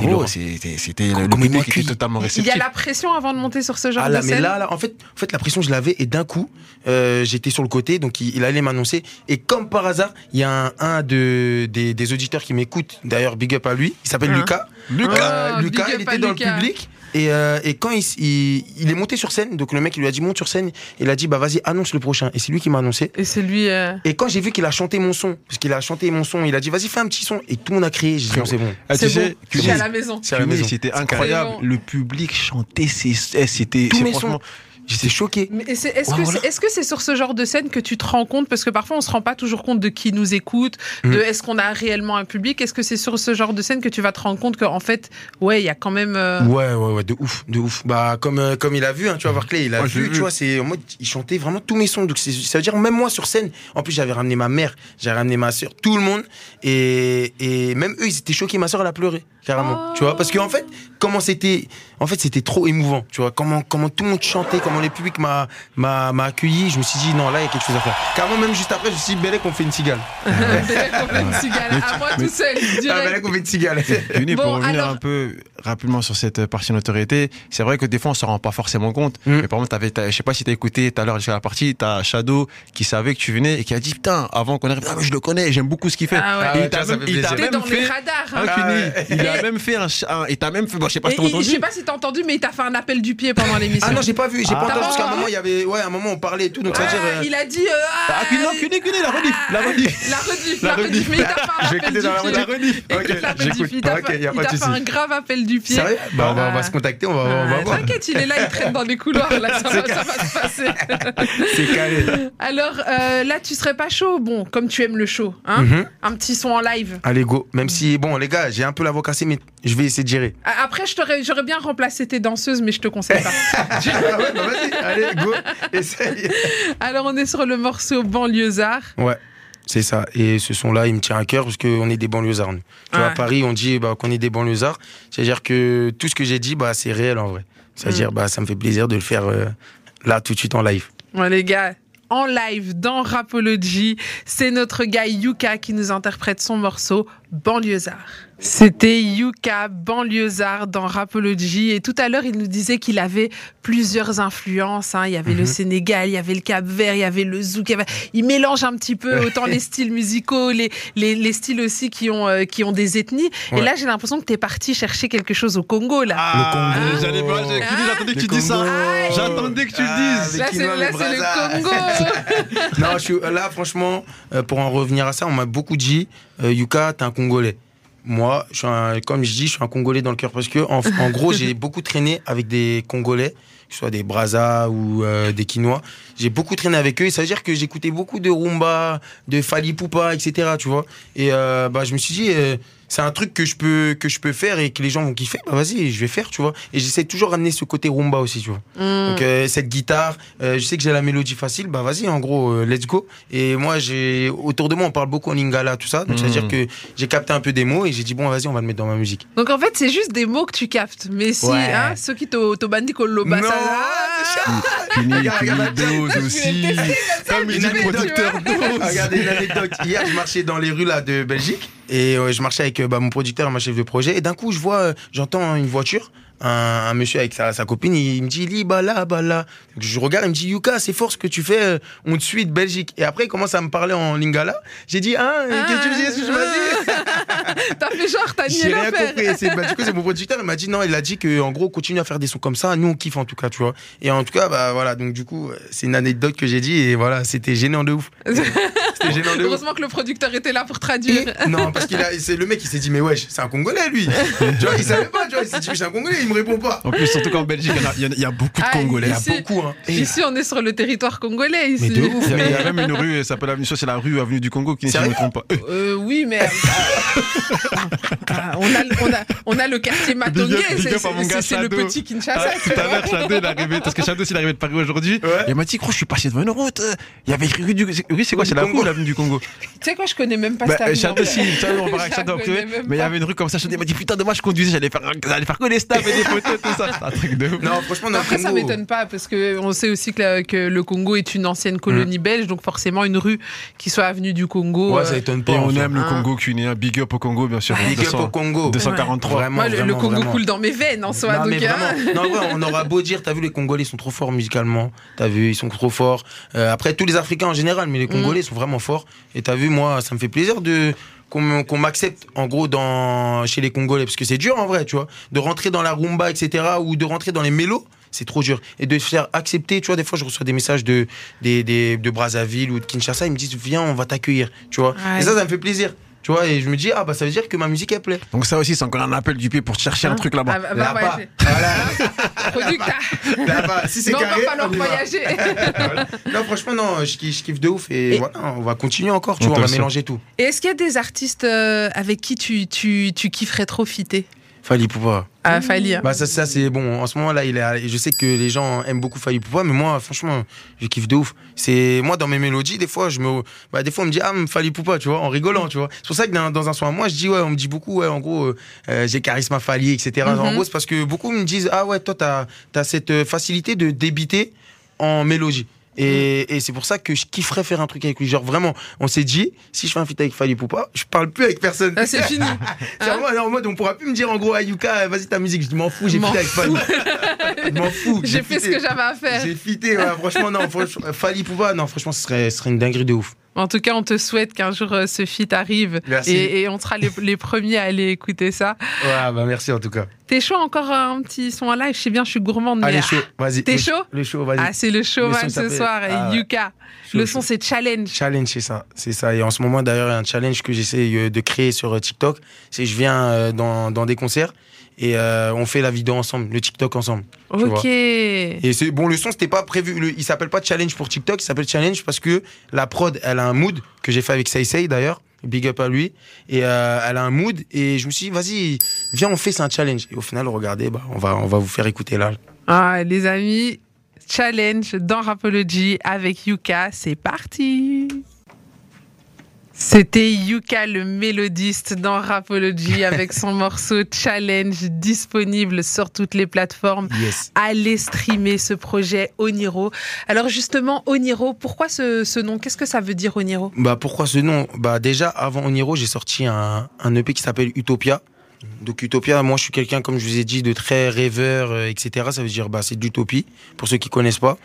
C: le, public était
D: accueilli.
C: totalement
B: Il y
C: réceptif.
B: a la pression avant de monter sur ce genre
D: Ah là,
B: de
D: mais
B: scène.
D: là, là, en fait, en fait, la pression, je l'avais et d'un coup, euh, j'étais sur le côté, donc il, il allait m'annoncer. Et comme par hasard, il y a un, un de, des, des auditeurs qui m'écoute. D'ailleurs, big up à lui. Il s'appelle
B: Hein.
D: Lucas.
C: Lucas.
B: Ah,
D: Euh, Lucas, il était dans
B: Lucas.
D: le public. Et, euh, et quand il, il, il est monté sur scène, donc le mec il lui a dit monte sur scène, il a dit bah vas-y annonce le prochain. Et c'est lui qui m'a annoncé.
B: Et c'est lui. euh,
D: Et quand j'ai vu qu'il a chanté mon son, parce qu'il a chanté mon son, il a dit vas-y fais un petit son. Et tout le monde a crié. J'ai dit non c'est bon.
C: Ah, tu
B: c'est
C: sais,
B: bon. C'est à la maison.
D: C'est à la
C: Cuny,
D: maison.
C: c'était incroyable.
B: bon.
C: Le public chantait, ses- eh, c'était,
D: Tous
C: c'est
D: mes
C: franchement,
D: J'étais choqué.
B: Mais est-ce que c'est est-ce que c'est sur ce genre de scène que tu te rends compte? Parce que parfois on se rend pas toujours compte de qui nous écoute, de
D: Mm.
B: est-ce qu'on a réellement un public, est-ce que c'est sur ce genre de scène que tu vas te rendre compte qu'en fait ouais il y a quand même euh,
D: Ouais, ouais, ouais, de ouf, de ouf. Bah, comme, euh, comme il a vu, hein, tu vois, Barclay, il a
C: Moi, je l'ai
D: vu,
C: vu.
D: tu vois, c'est en mode, il chantait vraiment tous mes sons. Donc, ça veut dire, même moi sur scène, en plus, j'avais ramené ma mère, j'avais ramené ma soeur, tout le monde. Et, et même eux, ils étaient choqués. Ma soeur, elle a pleuré, carrément.
B: Oh.
D: Tu vois, parce qu'en fait, comment c'était, en fait, c'était trop émouvant, tu vois, comment, comment tout le monde chantait, comment le public m'a, m'a, m'a accueilli. Je me suis dit, non, là, il y a quelque chose à faire. Carrément, même juste après, je me suis dit, Bélec, on fait une cigale.
B: On fait une cigale. à moi tout seul
D: Ah, on fait une cigale.
C: Pour
B: Bon,
C: revenir
B: alors-
C: un peu rapidement sur cette partie notoriété, c'est vrai que des fois on s'en rend pas forcément compte.
D: Mm.
C: Mais par exemple, t'avais, je sais pas si t'as écouté tout à l'heure jusqu'à la partie, t'as Shadow qui savait que tu venais et qui a dit putain, avant qu'on arrive, ah, mais je le connais, j'aime beaucoup ce qu'il fait.
B: Ah ouais.
D: Ah
C: Et
D: ouais,
C: il t'a même,
D: fait
C: il t'a
D: plaisir.
B: T'es
C: même
B: dans les
C: fait.
B: radars.
C: Hein.
D: Ah
C: il a même fait un, ch- un- il t'a même fait, bon, je sais pas si t'as entendu.
B: je sais pas si t'as entendu, mais il t'a fait un appel du pied pendant l'émission.
D: Ah non, j'ai pas vu, j'ai
C: Ah.
D: pas entendu, parce qu'à un
B: Ah.
D: moment, il y avait, ouais, à un moment, on parlait et tout, donc ça veut dire.
B: Ah,
D: euh,
B: il a dit. euh,
C: Ah,
B: ah,
C: non, Cuny, Cuny, la rediff, la rediff.
B: La rediff,
C: La
B: rediff, mais il t'a fait un
D: Je vais
B: appel
D: écouter
B: du
D: dans la
B: pied.
C: La rediff.
D: Ok, j'écoute.
B: il t'a
D: Ok,
B: fait,
D: y a
B: il
D: pas de
B: t'a fait
D: souci.
B: un grave appel du pied.
D: Sérieux Bah, on va, on va
B: Ah.
D: se contacter, on va, on va
B: Ah,
D: voir.
B: T'inquiète, il est là, il traîne dans les couloirs, là, ça, va, ça va se passer.
D: C'est calé.
B: Alors euh, là, tu serais pas chaud? Bon, comme tu aimes le show, hein
D: Mhm.
B: Un petit son en live.
D: Allez, go. Même si, bon, les gars, j'ai un peu la voix cassée, mais je vais essayer de gérer.
B: A- Après, j'aurais bien remplacé tes danseuses, mais je te conseille pas.
D: ah ouais, bah vas-y, allez, go. Essaye.
B: Alors, on est sur le morceau Banlieusard.
D: Ouais. C'est ça. Et ce son-là, il me tient à cœur parce qu'on est des banlieusards, nous. Tu vois, à
B: Ouais.
D: Paris, on dit bah, qu'on est des banlieusards. C'est-à-dire que tout ce que j'ai dit, bah, c'est réel en vrai. C'est-à-dire,
B: Mm.
D: bah, ça me fait plaisir de le faire euh, là, tout de suite en live.
B: Bon, les gars, en live dans Rapology, c'est notre gars Yuka qui nous interprète son morceau Banlieusard. C'était Yuka Banlieusard dans Rapology et tout à l'heure il nous disait qu'il avait plusieurs influences. hein. Il y avait le
D: Mhm.
B: Sénégal, il y avait le Cap Vert, il y avait le zouk. il y avait- Il mélange un petit peu autant les styles musicaux, les, les, les styles aussi qui ont, euh, qui ont des ethnies. Et là j'ai l'impression que tu es parti chercher quelque chose au Congo là.
C: Ah,
D: Congo.
C: J'allais pas, j'attendais que tu
D: Le
C: dises ça.
D: Congo.
C: J'attendais que tu
D: Ah,
C: le dises.
D: mais
B: Là c'est
D: le
B: le Congo.
D: non, je suis, là, franchement, euh, pour en revenir à ça, on m'a beaucoup dit, euh, Yuka, t'es un Congolais. Moi, je suis un- comme je dis, je suis un Congolais dans le cœur parce que, en, en gros, j'ai beaucoup traîné avec des Congolais, que ce soit des Brazza ou euh, des Quinois. J'ai beaucoup traîné avec eux et ça veut dire que j'écoutais beaucoup de rumba, de Fali Poupa, etc. Tu vois. Et euh, bah, je me suis dit, euh, c'est un truc que je peux que je peux faire et que les gens vont kiffer, bah vas-y, je vais faire, tu vois. Et j'essaie toujours ramener ce côté rumba aussi, tu vois.
B: Mm.
D: Donc euh, cette guitare, euh, je sais que j'ai la mélodie facile, bah vas-y, en gros, euh, let's go. Et moi, j'ai autour de moi, on parle beaucoup en lingala, tout ça. Donc ça veut dire que j'ai capté un peu des mots et j'ai dit bon, vas-y, on va le mettre dans ma musique.
B: Donc en fait, c'est juste des mots que tu captes. Mais si,
D: Ouais.
B: hein, ceux qui t'ont bandit con lo
D: Non,
B: basa-
C: Fini,
D: Regarde,
C: fini,
D: regarde,
C: dose aussi. Comme il
D: Une
C: dit producteur.
D: Regardez une anecdote. Hier, je marchais dans les rues là de Belgique et euh, je marchais avec euh, bah, mon producteur, ma chef de projet. Et d'un coup, je vois, euh, j'entends une voiture. Un, un monsieur avec sa, sa copine, il me dit Li, là, là. Donc, je regarde, il me dit Yuka, c'est fort ce que tu fais, euh, on te suit de Belgique. Et après, il commence à me parler en lingala. J'ai dit Ah, qu'est-ce que tu dis que dit
B: T'as fait genre, t'as nié
D: J'ai rien compris. Bah, du coup, c'est mon producteur, il m'a dit non, il a dit que en gros, continue à faire des sons comme ça. Nous, on kiffe en tout cas, tu vois. Et en tout cas, bah voilà. Donc du coup, euh, c'est une anecdote que j'ai dit et voilà, c'était gênant de ouf. C'était gênant de ouf.
B: Heureusement que le producteur était là pour traduire.
D: Et- non, parce a, c'est le mec qui s'est dit mais wesh, c'est un Congolais lui. tu vois, il savait pas, tu vois, il s'est dit mais c'est un Congolais, il me répond pas.
C: En plus, surtout qu'en Belgique, il y en a- il y, il beaucoup de
B: Ah,
C: Congolais.
D: Il y a
B: Ici-
D: beaucoup, hein. Et-
B: Ici, on est sur le territoire congolais. Ici.
D: Mais de ouf.
C: Il y, a, il y a
B: Mais-
C: même une rue, ça s'appelle Avenue, soit c'est la rue Avenue du Congo, qui ne
D: Sérieux
C: me trompe pas. Euh,
B: Euh, oui, mais Ah, on, a, on, a, on a le quartier Matongué,
C: Big up- big
B: c'est
C: up à mon
B: c'est-
C: gars
B: c'est le
C: Shadow.
B: petit Kinshasa.
C: Ah, tout à l'heure, Shadow, il est arrivé, parce que Shadow, s'il est arrivé de Paris aujourd'hui,
D: Ouais.
C: il m'a dit, gros, je suis passé devant une route. euh, Il y avait écrit rue du. c'est- Oui, c'est quoi C'est la
D: Congo.
C: rue ou l'avenue du Congo?
B: Tu sais quoi, je connais même pas
C: bah,
B: cette avenue,
C: Shadow,
B: en
C: si, on avec
B: Je la
C: Shadow après.
B: connais même
C: Mais il y
B: pas.
C: avait une rue comme ça, Shadow, il m'a dit, putain, dommage, je conduisais, j'allais faire, j'allais faire snaps et des photos, tout ça. C'est un truc de ouf.
D: Non, franchement, le
B: Après, ça
D: Congo-
B: m'étonne pas parce que on sait aussi que, la- que le Congo est une ancienne colonie belge, donc forcément une rue qui soit avenue du Congo.
D: Ouais,
B: euh,
D: ça étonne pas.
C: Et on
D: fait.
C: aime le
B: Ah.
C: Congo cunéen, big up au Congo, bien sûr.
D: Big up
C: 200
D: au Congo.
C: 243.
D: Vraiment,
B: moi, le- le
D: vraiment,
B: Congo
D: vraiment.
B: coule dans mes veines en soi.
D: Non,
B: donc,
D: mais
B: hein.
D: vraiment. Non, ouais, on aura beau dire, t'as vu, les Congolais sont trop forts musicalement. T'as vu, ils sont trop forts. Euh, après, tous les Africains en général, mais les Congolais sont vraiment forts. Et t'as vu, moi, ça me fait plaisir de qu'on m'accepte en gros dans chez les Congolais parce que c'est dur en vrai, tu vois, de rentrer dans la rumba, etc. ou de rentrer dans les mélos. C'est trop dur. Et de se faire accepter, tu vois, des fois, je reçois des messages de, des, des- de Brazzaville ou de Kinshasa, ils me disent, viens, on va t'accueillir, tu vois.
B: Ouais.
D: Et ça, ça me fait plaisir, tu vois. Et je me dis, ah, bah, ça veut dire que ma musique, elle plaît.
C: Donc ça aussi, c'est encore un appel du pied pour chercher un
B: Hein
C: truc là-bas.
B: Ah, bah,
D: Là-bas.
B: ouais,
D: Voilà.
B: c'est- Producteur.
D: Là-bas. Si c'est
B: Non,
D: carré,
B: va falloir
D: on
B: voyager.
D: non, franchement, non, je kiffe, je kiffe de ouf et,
B: Et-
D: voilà, on va continuer encore, tu
C: On
D: vois, on va mélanger tout.
B: Et est-ce qu'il y a des artistes euh, avec qui tu, tu, tu kifferais trop fitter?
D: Fali Poupa.
B: Ah, Fali. hein.
D: Bah, ça, ça c'est bon. En ce moment là, il est, je sais que les gens aiment beaucoup Fali Poupa, mais moi, franchement, je kiffe de ouf. C'est moi dans mes mélodies, des fois, je me, bah, des fois, on me dit ah, Fali Poupa, tu vois, en rigolant, tu vois. C'est pour ça que dans, dans un son à moi, je dis ouais, on me dit beaucoup, ouais, en gros, euh, euh, j'ai charisme à Fali, etc. En
B: Mhm.
D: gros, c'est parce que beaucoup me disent ah ouais, toi, t'as, as cette euh, facilité de débiter en mélodie. Et, et c'est pour ça que je kifferais faire un truc avec lui. Genre vraiment, on s'est dit, si je fais un feat avec Fali Poupa, je parle plus avec personne.
B: Ah, c'est fini.
D: C'est vraiment en mode, on pourra plus me dire en gros, Ayuka, vas-y ta musique, je m'en fous, j'ai fité avec Fali. Je m'en fous.
B: J'ai fait ce que j'avais à faire.
D: J'ai fité, ouais, franchement, non, franchement, Fali Poupa, non, franchement, ce serait, ce serait une dinguerie de ouf.
B: En tout cas, on te souhaite qu'un jour euh, ce feat arrive
D: Merci.
B: et, et on sera les, les premiers à aller écouter ça.
D: Ouais, bah merci en tout cas.
B: T'es chaud encore un petit son en live? Je sais bien, je suis gourmande, mais
D: Allez, chaud, vas-y.
B: T'es chaud?
D: Le show, vas-y.
B: ah, c'est le show
D: Le son
B: man ce soir.
D: Ah.
B: Yuka.
D: Chaud,
B: le
D: chaud.
B: son, c'est challenge.
D: Challenge, c'est ça, c'est ça. Et en ce moment, d'ailleurs, il y a un challenge que j'essaie euh, de créer sur euh, TikTok. C'est je viens euh, dans, dans des concerts et euh, on fait la vidéo ensemble, le TikTok ensemble.
B: Ok.
D: Et c'est bon, le son c'était pas prévu. Le- il s'appelle pas challenge pour TikTok, il s'appelle challenge parce que la prod, elle a un mood que j'ai fait avec Say d'ailleurs. Big up à lui. Et euh, elle a un mood et je me suis dit vas-y, viens on fait c'est un challenge. Et au final, regardez, bah on va on va vous faire écouter là.
B: Ah, les amis, challenge dans Rapology avec Yuka. C'est parti. C'était Yuka le mélodiste dans Rapology avec son morceau Challenge disponible sur toutes les plateformes.
D: Yes.
B: Allez streamer ce projet Oniro. Alors justement, Oniro, pourquoi ce, ce nom? Qu'est-ce que ça veut dire Oniro?
D: Bah pourquoi ce nom? Bah déjà avant Oniro, j'ai sorti un, un EP qui s'appelle Utopia. Donc Utopia, moi je suis quelqu'un comme je vous ai dit de très rêveur, euh, etc. Ça veut dire bah c'est de l'utopie pour ceux qui connaissent pas.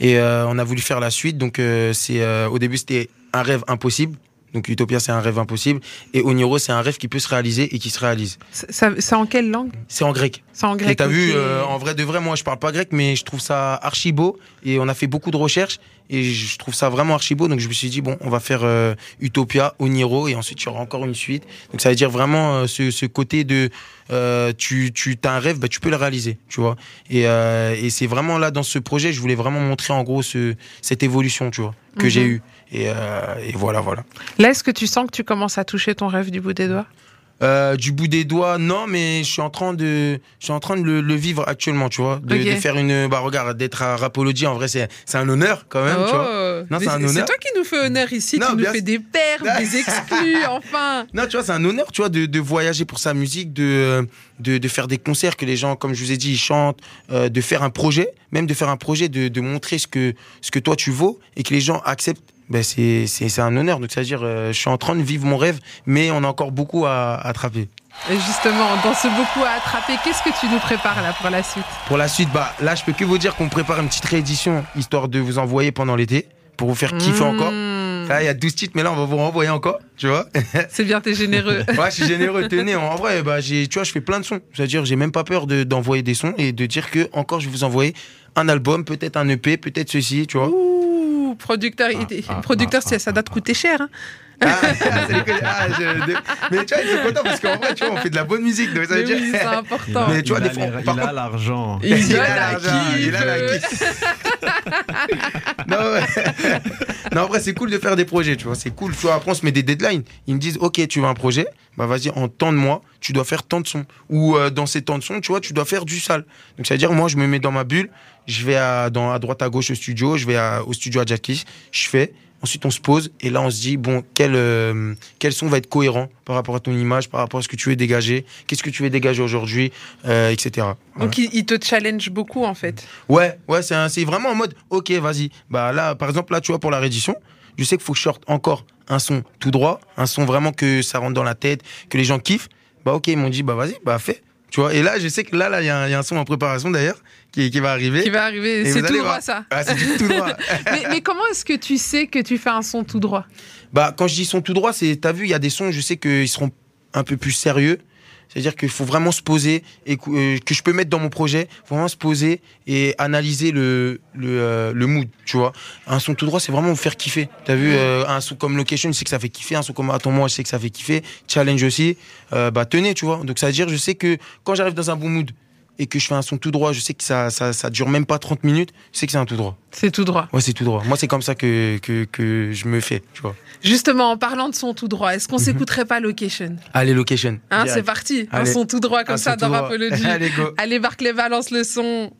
D: Et euh, on a voulu faire la suite. Donc euh, c'est au début c'était un rêve impossible. Donc Utopia c'est un rêve impossible et Oniro c'est un rêve qui peut se réaliser et qui se réalise.
B: Ça- en quelle langue?
D: C'est en grec.
B: C'est en grec.
D: Et t'as vu, euh, en vrai de vrai, moi je parle pas grec, mais je trouve ça archi beau. Et on a fait beaucoup de recherches et je trouve ça vraiment archi beau. Donc je me suis dit, bon, on va faire euh, Utopia, Oniro, et ensuite il y aura encore une suite. Donc ça veut dire vraiment euh, ce, ce côté de euh, tu, tu as un rêve, bah, tu peux le réaliser, tu vois. Et, et c'est vraiment là dans ce projet, je voulais vraiment montrer en gros ce, cette évolution, tu vois, que
B: Mhm.
D: j'ai eue. Et, et voilà, voilà.
B: Là, est-ce que tu sens que tu commences à toucher ton rêve du bout des doigts?
D: Euh, du bout des doigts, non, mais je suis en train de, je suis en train de le, le vivre actuellement, tu vois, de, faire une, bah regarde, d'être à Rapology, en vrai, c'est, c'est un honneur quand même, tu vois.
B: Oh.
D: Non, c'est un
B: c'est
D: honneur.
B: toi qui nous fais honneur ici.
D: Non,
B: tu nous fais des perles, des exclus, enfin.
D: Non, tu vois, c'est un honneur, tu vois, de, de voyager pour sa musique, de, de, de faire des concerts que les gens, comme je vous ai dit, ils chantent, euh, de faire un projet, même de faire un projet, de, de montrer ce que, ce que toi tu vaux et que les gens acceptent. Ben c'est, c'est, c'est un honneur. Donc, c'est-à-dire, euh, je suis en train de vivre mon rêve, mais on a encore beaucoup à, à attraper.
B: Et justement, dans ce beaucoup à attraper, qu'est-ce que tu nous prépares là pour la suite?
D: Pour la suite, bah, là, je peux que vous dire qu'on prépare une petite réédition, histoire de vous envoyer pendant l'été, pour vous faire kiffer encore. Là, il y a 12 titres, mais là, on va vous renvoyer encore, tu vois.
B: C'est bien, t'es généreux.
D: Ouais, je suis généreux, tenez. En vrai, bah, j'ai, tu vois, je fais plein de sons. C'est-à-dire, j'ai même pas peur de, d'envoyer des sons et de dire que encore, je vais vous envoyer un album, peut-être un EP, peut-être ceci, tu vois.
B: Ouh, producteur, il-
C: ah,
B: producteur,
C: ah,
B: ça- ça doit te coûter cher. hein.
D: Ah, c'est les. Ah, je- de- Mais tu vois, ils sont contents parce qu'en vrai, tu vois, on fait de la bonne musique. Donc ça veut
B: Mais
D: dire.
B: oui, c'est important.
D: Mais tu vois,
C: il
D: des
C: a
D: fois,
C: les-
D: par
C: il a
D: contre-
C: l'argent.
B: Il
D: Il a l'argent, il a la
B: veut.
D: kiff. non, ouais. non, en vrai, c'est cool de faire des projets, tu vois. C'est cool. Tu vois, après, on se met des deadlines. Ils me disent, OK, tu veux un projet? Bah, vas-y, en tant de mois, tu dois faire tant de sons. Ou euh, dans ces temps de sons, tu vois, tu dois faire du sale. Donc, c'est-à-dire, moi, je me mets dans ma bulle. Je vais à, dans, à droite, à gauche au studio. Je vais à- au studio à Jackie. Je fais. Ensuite, on se pose et là, on se dit, bon, quel, euh, quel son va être cohérent par rapport à ton image, par rapport à ce que tu veux dégager, qu'est-ce que tu veux dégager aujourd'hui, euh, etc. Voilà.
B: Donc, il, te challenge beaucoup, en fait.
D: Ouais, ouais, c'est vraiment en mode, ok, vas-y. Bah là, par exemple, là, tu vois, pour la réédition, je sais qu'il faut que je sorte encore un son tout droit, un son vraiment que ça rentre dans la tête, que les gens kiffent. Bah ok, ils m'ont dit, bah vas-y, bah fais. Tu vois, et là, je sais que là, là, y, il y a un son en préparation d'ailleurs qui, qui va arriver.
B: Qui va arriver. C'est
D: vous
B: tout droit, ça.
D: Ah, tout droit.
B: mais, mais comment est-ce que tu sais que tu fais un son tout droit?
D: Bah, quand je dis son tout droit, c'est, t'as vu, il y a des sons, je sais qu'ils seront un peu plus sérieux. C'est-à-dire qu'il faut vraiment se poser et que, euh, que je peux mettre dans mon projet, faut vraiment se poser et analyser le, le, euh, le mood, tu vois. Un son tout droit, c'est vraiment vous faire kiffer. T'as vu, euh, un son comme Location, je sais que ça fait kiffer, un son comme Attends moi, je sais que ça fait kiffer, Challenge aussi, euh, bah tenez, tu vois. Donc ça veut dire, je sais que quand j'arrive dans un bon mood et que je fais un son tout droit, je sais que ça, ça, ça dure même pas 30 minutes, je sais que c'est un tout droit.
B: C'est tout droit.
D: Ouais, c'est tout droit. Moi, c'est comme ça que, que, que je me fais, tu vois.
B: Justement, en parlant de son tout droit, est-ce qu'on
D: Mhm.
B: s'écouterait pas Location?
D: Allez, Location.
B: Hein. C'est parti. Un
D: Allez.
B: son tout droit comme
D: Un
B: ça dans. Rapology.
D: Allez, go.
B: Allez, Barclay, balance le son.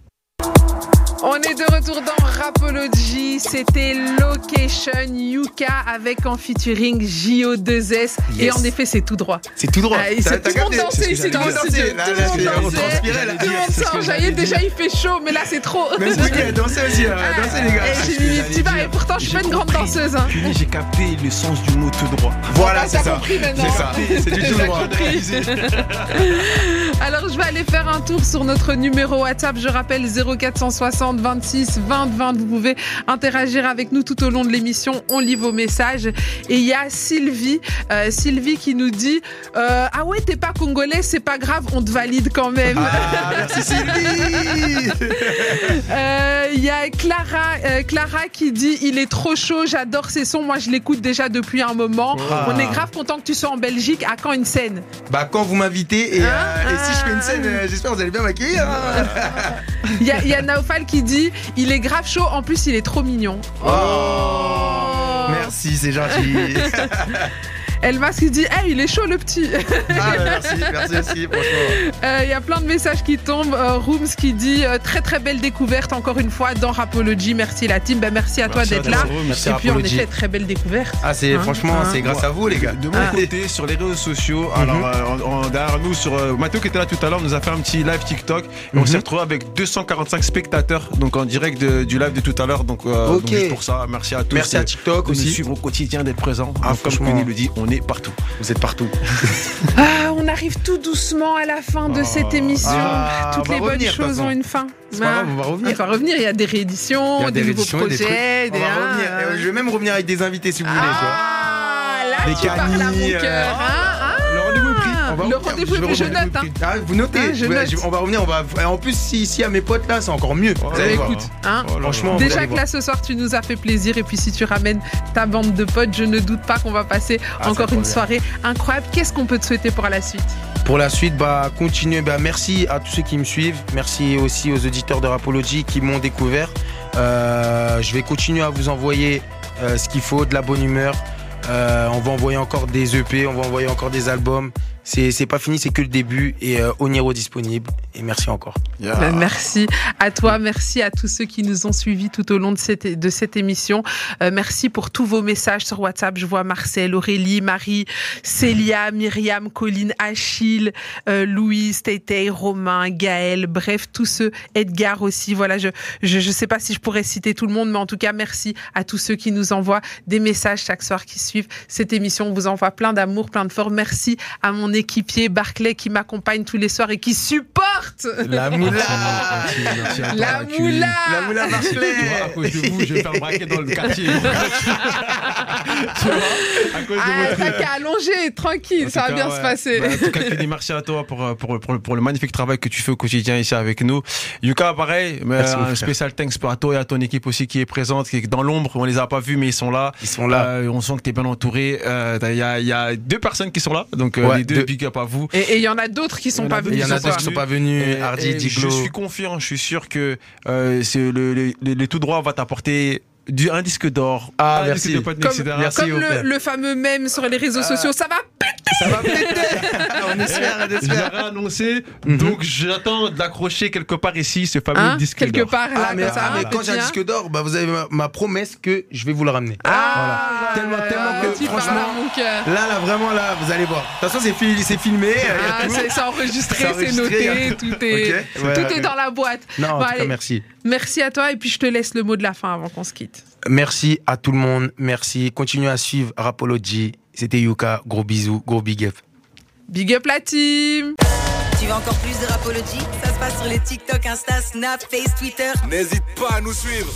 B: On est de retour dans Rapology. C'était Location Yuka avec en featuring JO2S. Et en effet, c'est tout droit.
D: C'est tout droit. T'as-
B: tout le monde
D: ce
B: ici dans le studio. Tout le monde dansait. Tout le monde s'enjaillait.
C: j'allais
B: Déjà, il fait chaud, mais là, c'est trop.
D: Même Squeaky a dansé aussi.
B: Ah,
D: dansé les gars.
B: eh, J'ai mis mes petits bas et pourtant, je suis pas une grande danseuse. hein.
C: J'ai capté le sens du mot tout droit.
D: Voilà, c'est ça.
B: compris maintenant.
D: C'est ça. C'est du tout droit.
B: Alors, je vais aller faire un tour sur notre numéro WhatsApp. Je rappelle 0460 26 20 20. Vous pouvez interagir avec nous tout au long de l'émission. On lit vos messages. Et il y a Sylvie, euh, Sylvie qui nous dit euh, Ah ouais, t'es pas congolais, c'est pas grave, on te valide quand même.
D: Ah, merci Sylvie.
B: Euh, Il y a Clara, Clara qui dit il est trop chaud, j'adore ces sons, moi je l'écoute déjà depuis un moment.
D: Ah.
B: On est grave content que tu sois en Belgique. À quand une scène?
D: Bah, quand vous m'invitez et,
B: Ah,
D: et si je fais une scène, j'espère que vous allez bien m'accueillir. hein.
B: Il y, a- il y a Naofal qui dit il est grave chaud, en plus il est trop mignon.
D: Oh. Merci, c'est gentil.
B: Elmas qui dit hey, il est chaud le petit.
D: Ah, bah, merci, merci aussi, franchement.
B: Euh, Il y a plein de messages qui tombent. Euh, Rooms qui dit euh, très très belle découverte encore une fois dans Rapology. Merci la team. Ben, merci à toi
C: Merci
B: d'être
C: à
B: là.
C: toi,
D: Merci
B: Et puis en effet très belle découverte.
D: Ah, c'est
B: Hein,
D: franchement,
B: hein.
D: c'est grâce à vous, les gars.
C: De mon
B: Ah.
C: côté, sur les réseaux sociaux, alors euh, on- on- derrière nous, sur euh, Mathéo qui était là tout à l'heure, nous a fait un petit live TikTok et on
D: Mhm.
C: s'est retrouvé avec 245 spectateurs, donc en direct de- du live de tout à l'heure. Donc, euh,
D: Ok.
C: donc juste pour ça, merci à tous.
D: Merci à TikTok aussi.
C: suivre au quotidien, d'être présent.
D: Ah,
C: comme. Queenie le dit, on est partout.
D: Vous êtes partout.
B: Ah, on arrive tout doucement à la fin de
C: Oh.
B: cette émission.
D: Ah,
B: Toutes
D: on
B: les bonnes
D: revenir,
B: choses ont une fin.
D: Grave, on va revenir.
B: Il va revenir. Il y a des rééditions,
D: Il y a
B: des,
D: des
B: nouveaux
D: rééditions, des
B: projets.
D: On va
B: ah,
D: revenir.
B: ah.
D: Et Je vais même revenir avec des invités si vous voulez.
B: Ah, là,
D: Des
B: tu parles à mon cœur.
D: euh,
B: hein,
D: va
B: Le rendez-vous note,
D: au prix. Ah, vous notez.
B: Ah, je
D: Ouais,
B: note.
D: on va revenir. On va. En plus, si ici à mes potes là, c'est encore mieux. Vous allez voir.
B: Écoute, hein.
C: Oh.
D: Franchement,
B: Déjà que là ce soir tu nous as fait plaisir et puis si tu ramènes ta bande de potes, je ne doute pas qu'on va passer
C: Ah,
B: encore une soirée incroyable. Qu'est-ce qu'on peut te souhaiter pour la suite?
D: Pour la suite, bah, continuez. Bah, merci à tous ceux qui me suivent. Merci aussi aux auditeurs de Rapology qui m'ont découvert. Euh, je vais continuer à vous envoyer euh, ce qu'il faut, de la bonne humeur. Euh, on va envoyer encore des EP, on va envoyer encore des albums. C'est c'est pas fini, c'est que le début et euh, Oniro disponible. Et merci encore.
C: Yeah.
B: Ben, Merci à toi, merci à tous ceux qui nous ont suivis tout au long de cette, de cette émission. Euh, merci pour tous vos messages sur WhatsApp. Je vois Marcel, Aurélie, Marie, Célia, Myriam, Colline, Achille, euh, Louise, Tété, Romain, Gaël, bref, tous ceux, Edgar aussi. Voilà, je, je, je sais pas si je pourrais citer tout le monde, mais en tout cas, merci à tous ceux qui nous envoient des messages chaque soir qui suivent cette émission. On vous envoie plein d'amour, plein de force. Merci à mon équipier Barclay qui m'accompagne tous les soirs et qui supporte
D: La moula.
C: Merci, merci
B: la moula.
D: La moula
C: Tu vois, à cause de vous, je vais faire braquer dans le quartier. tu vois, à cause de
B: Ah,
C: votre
B: t'as qu'à allonger, tranquille,
C: En
B: ça va bien se passer.
C: Bah, en tout cas, Kenny, merci à toi pour, euh, pour, pour, pour le magnifique travail que tu fais au quotidien ici avec nous. Yuka, pareil, mais un
D: frère.
C: spécial thanks à toi et à ton équipe aussi qui est présente, qui est dans l'ombre. On les a pas vus, mais ils sont là.
D: Ils sont là.
C: Euh, on sent que tu es bien entouré. Euh, Il y, a, il y a deux personnes qui sont là, donc euh,
D: Ouais,
C: les deux,
D: deux.
C: big up à vous.
B: Et il y en a d'autres qui
C: y
B: sont pas
C: d'autres
D: Il
B: venus
D: y en a d'autres qui sont pas venus. Hardy,
C: je suis confiant, je suis sûr que euh, c'est le, le, le- le tout droit va t'apporter du un disque d'or,
D: Ah,
C: un
D: merci.
C: disque de
B: Comme.
D: Merci,
B: le, fameux mème sur les réseaux sociaux, ça va
D: Ça va péter. on espère, on espère.
C: annoncé,
D: Mhm.
C: donc j'attends d'accrocher quelque part ici ce fameux
B: hein,
C: disque
B: quelque
C: d'or.
B: part là,
D: Ah mais,
B: comme ça,
D: ah, mais quand j'ai un disque d'or, bah vous avez ma, ma promesse que je vais vous le ramener.
B: Ah,
D: Voilà. Tellement- tellement que, franchement,
B: à mon cœur.
D: Là, là, vraiment, là, vous allez voir. De toute façon, c'est fil- c'est filmé.
B: Ah, c'est enregistré,
D: C'est
B: noté, tout est, dans la boîte.
D: Non, en
B: Bon,
D: tout cas,
B: allez.
D: merci.
B: Merci à toi et puis je te laisse le mot de la fin avant qu'on se quitte.
D: Merci à tout le monde. Merci. Continuez à suivre Rapology. C'était Yuka. Gros bisous. Gros big up.
B: Big up la team
E: Tu veux encore plus de Rapology? Ça se passe sur les TikTok, Insta, Snap, Face, Twitter.
A: N'hésite pas à nous suivre.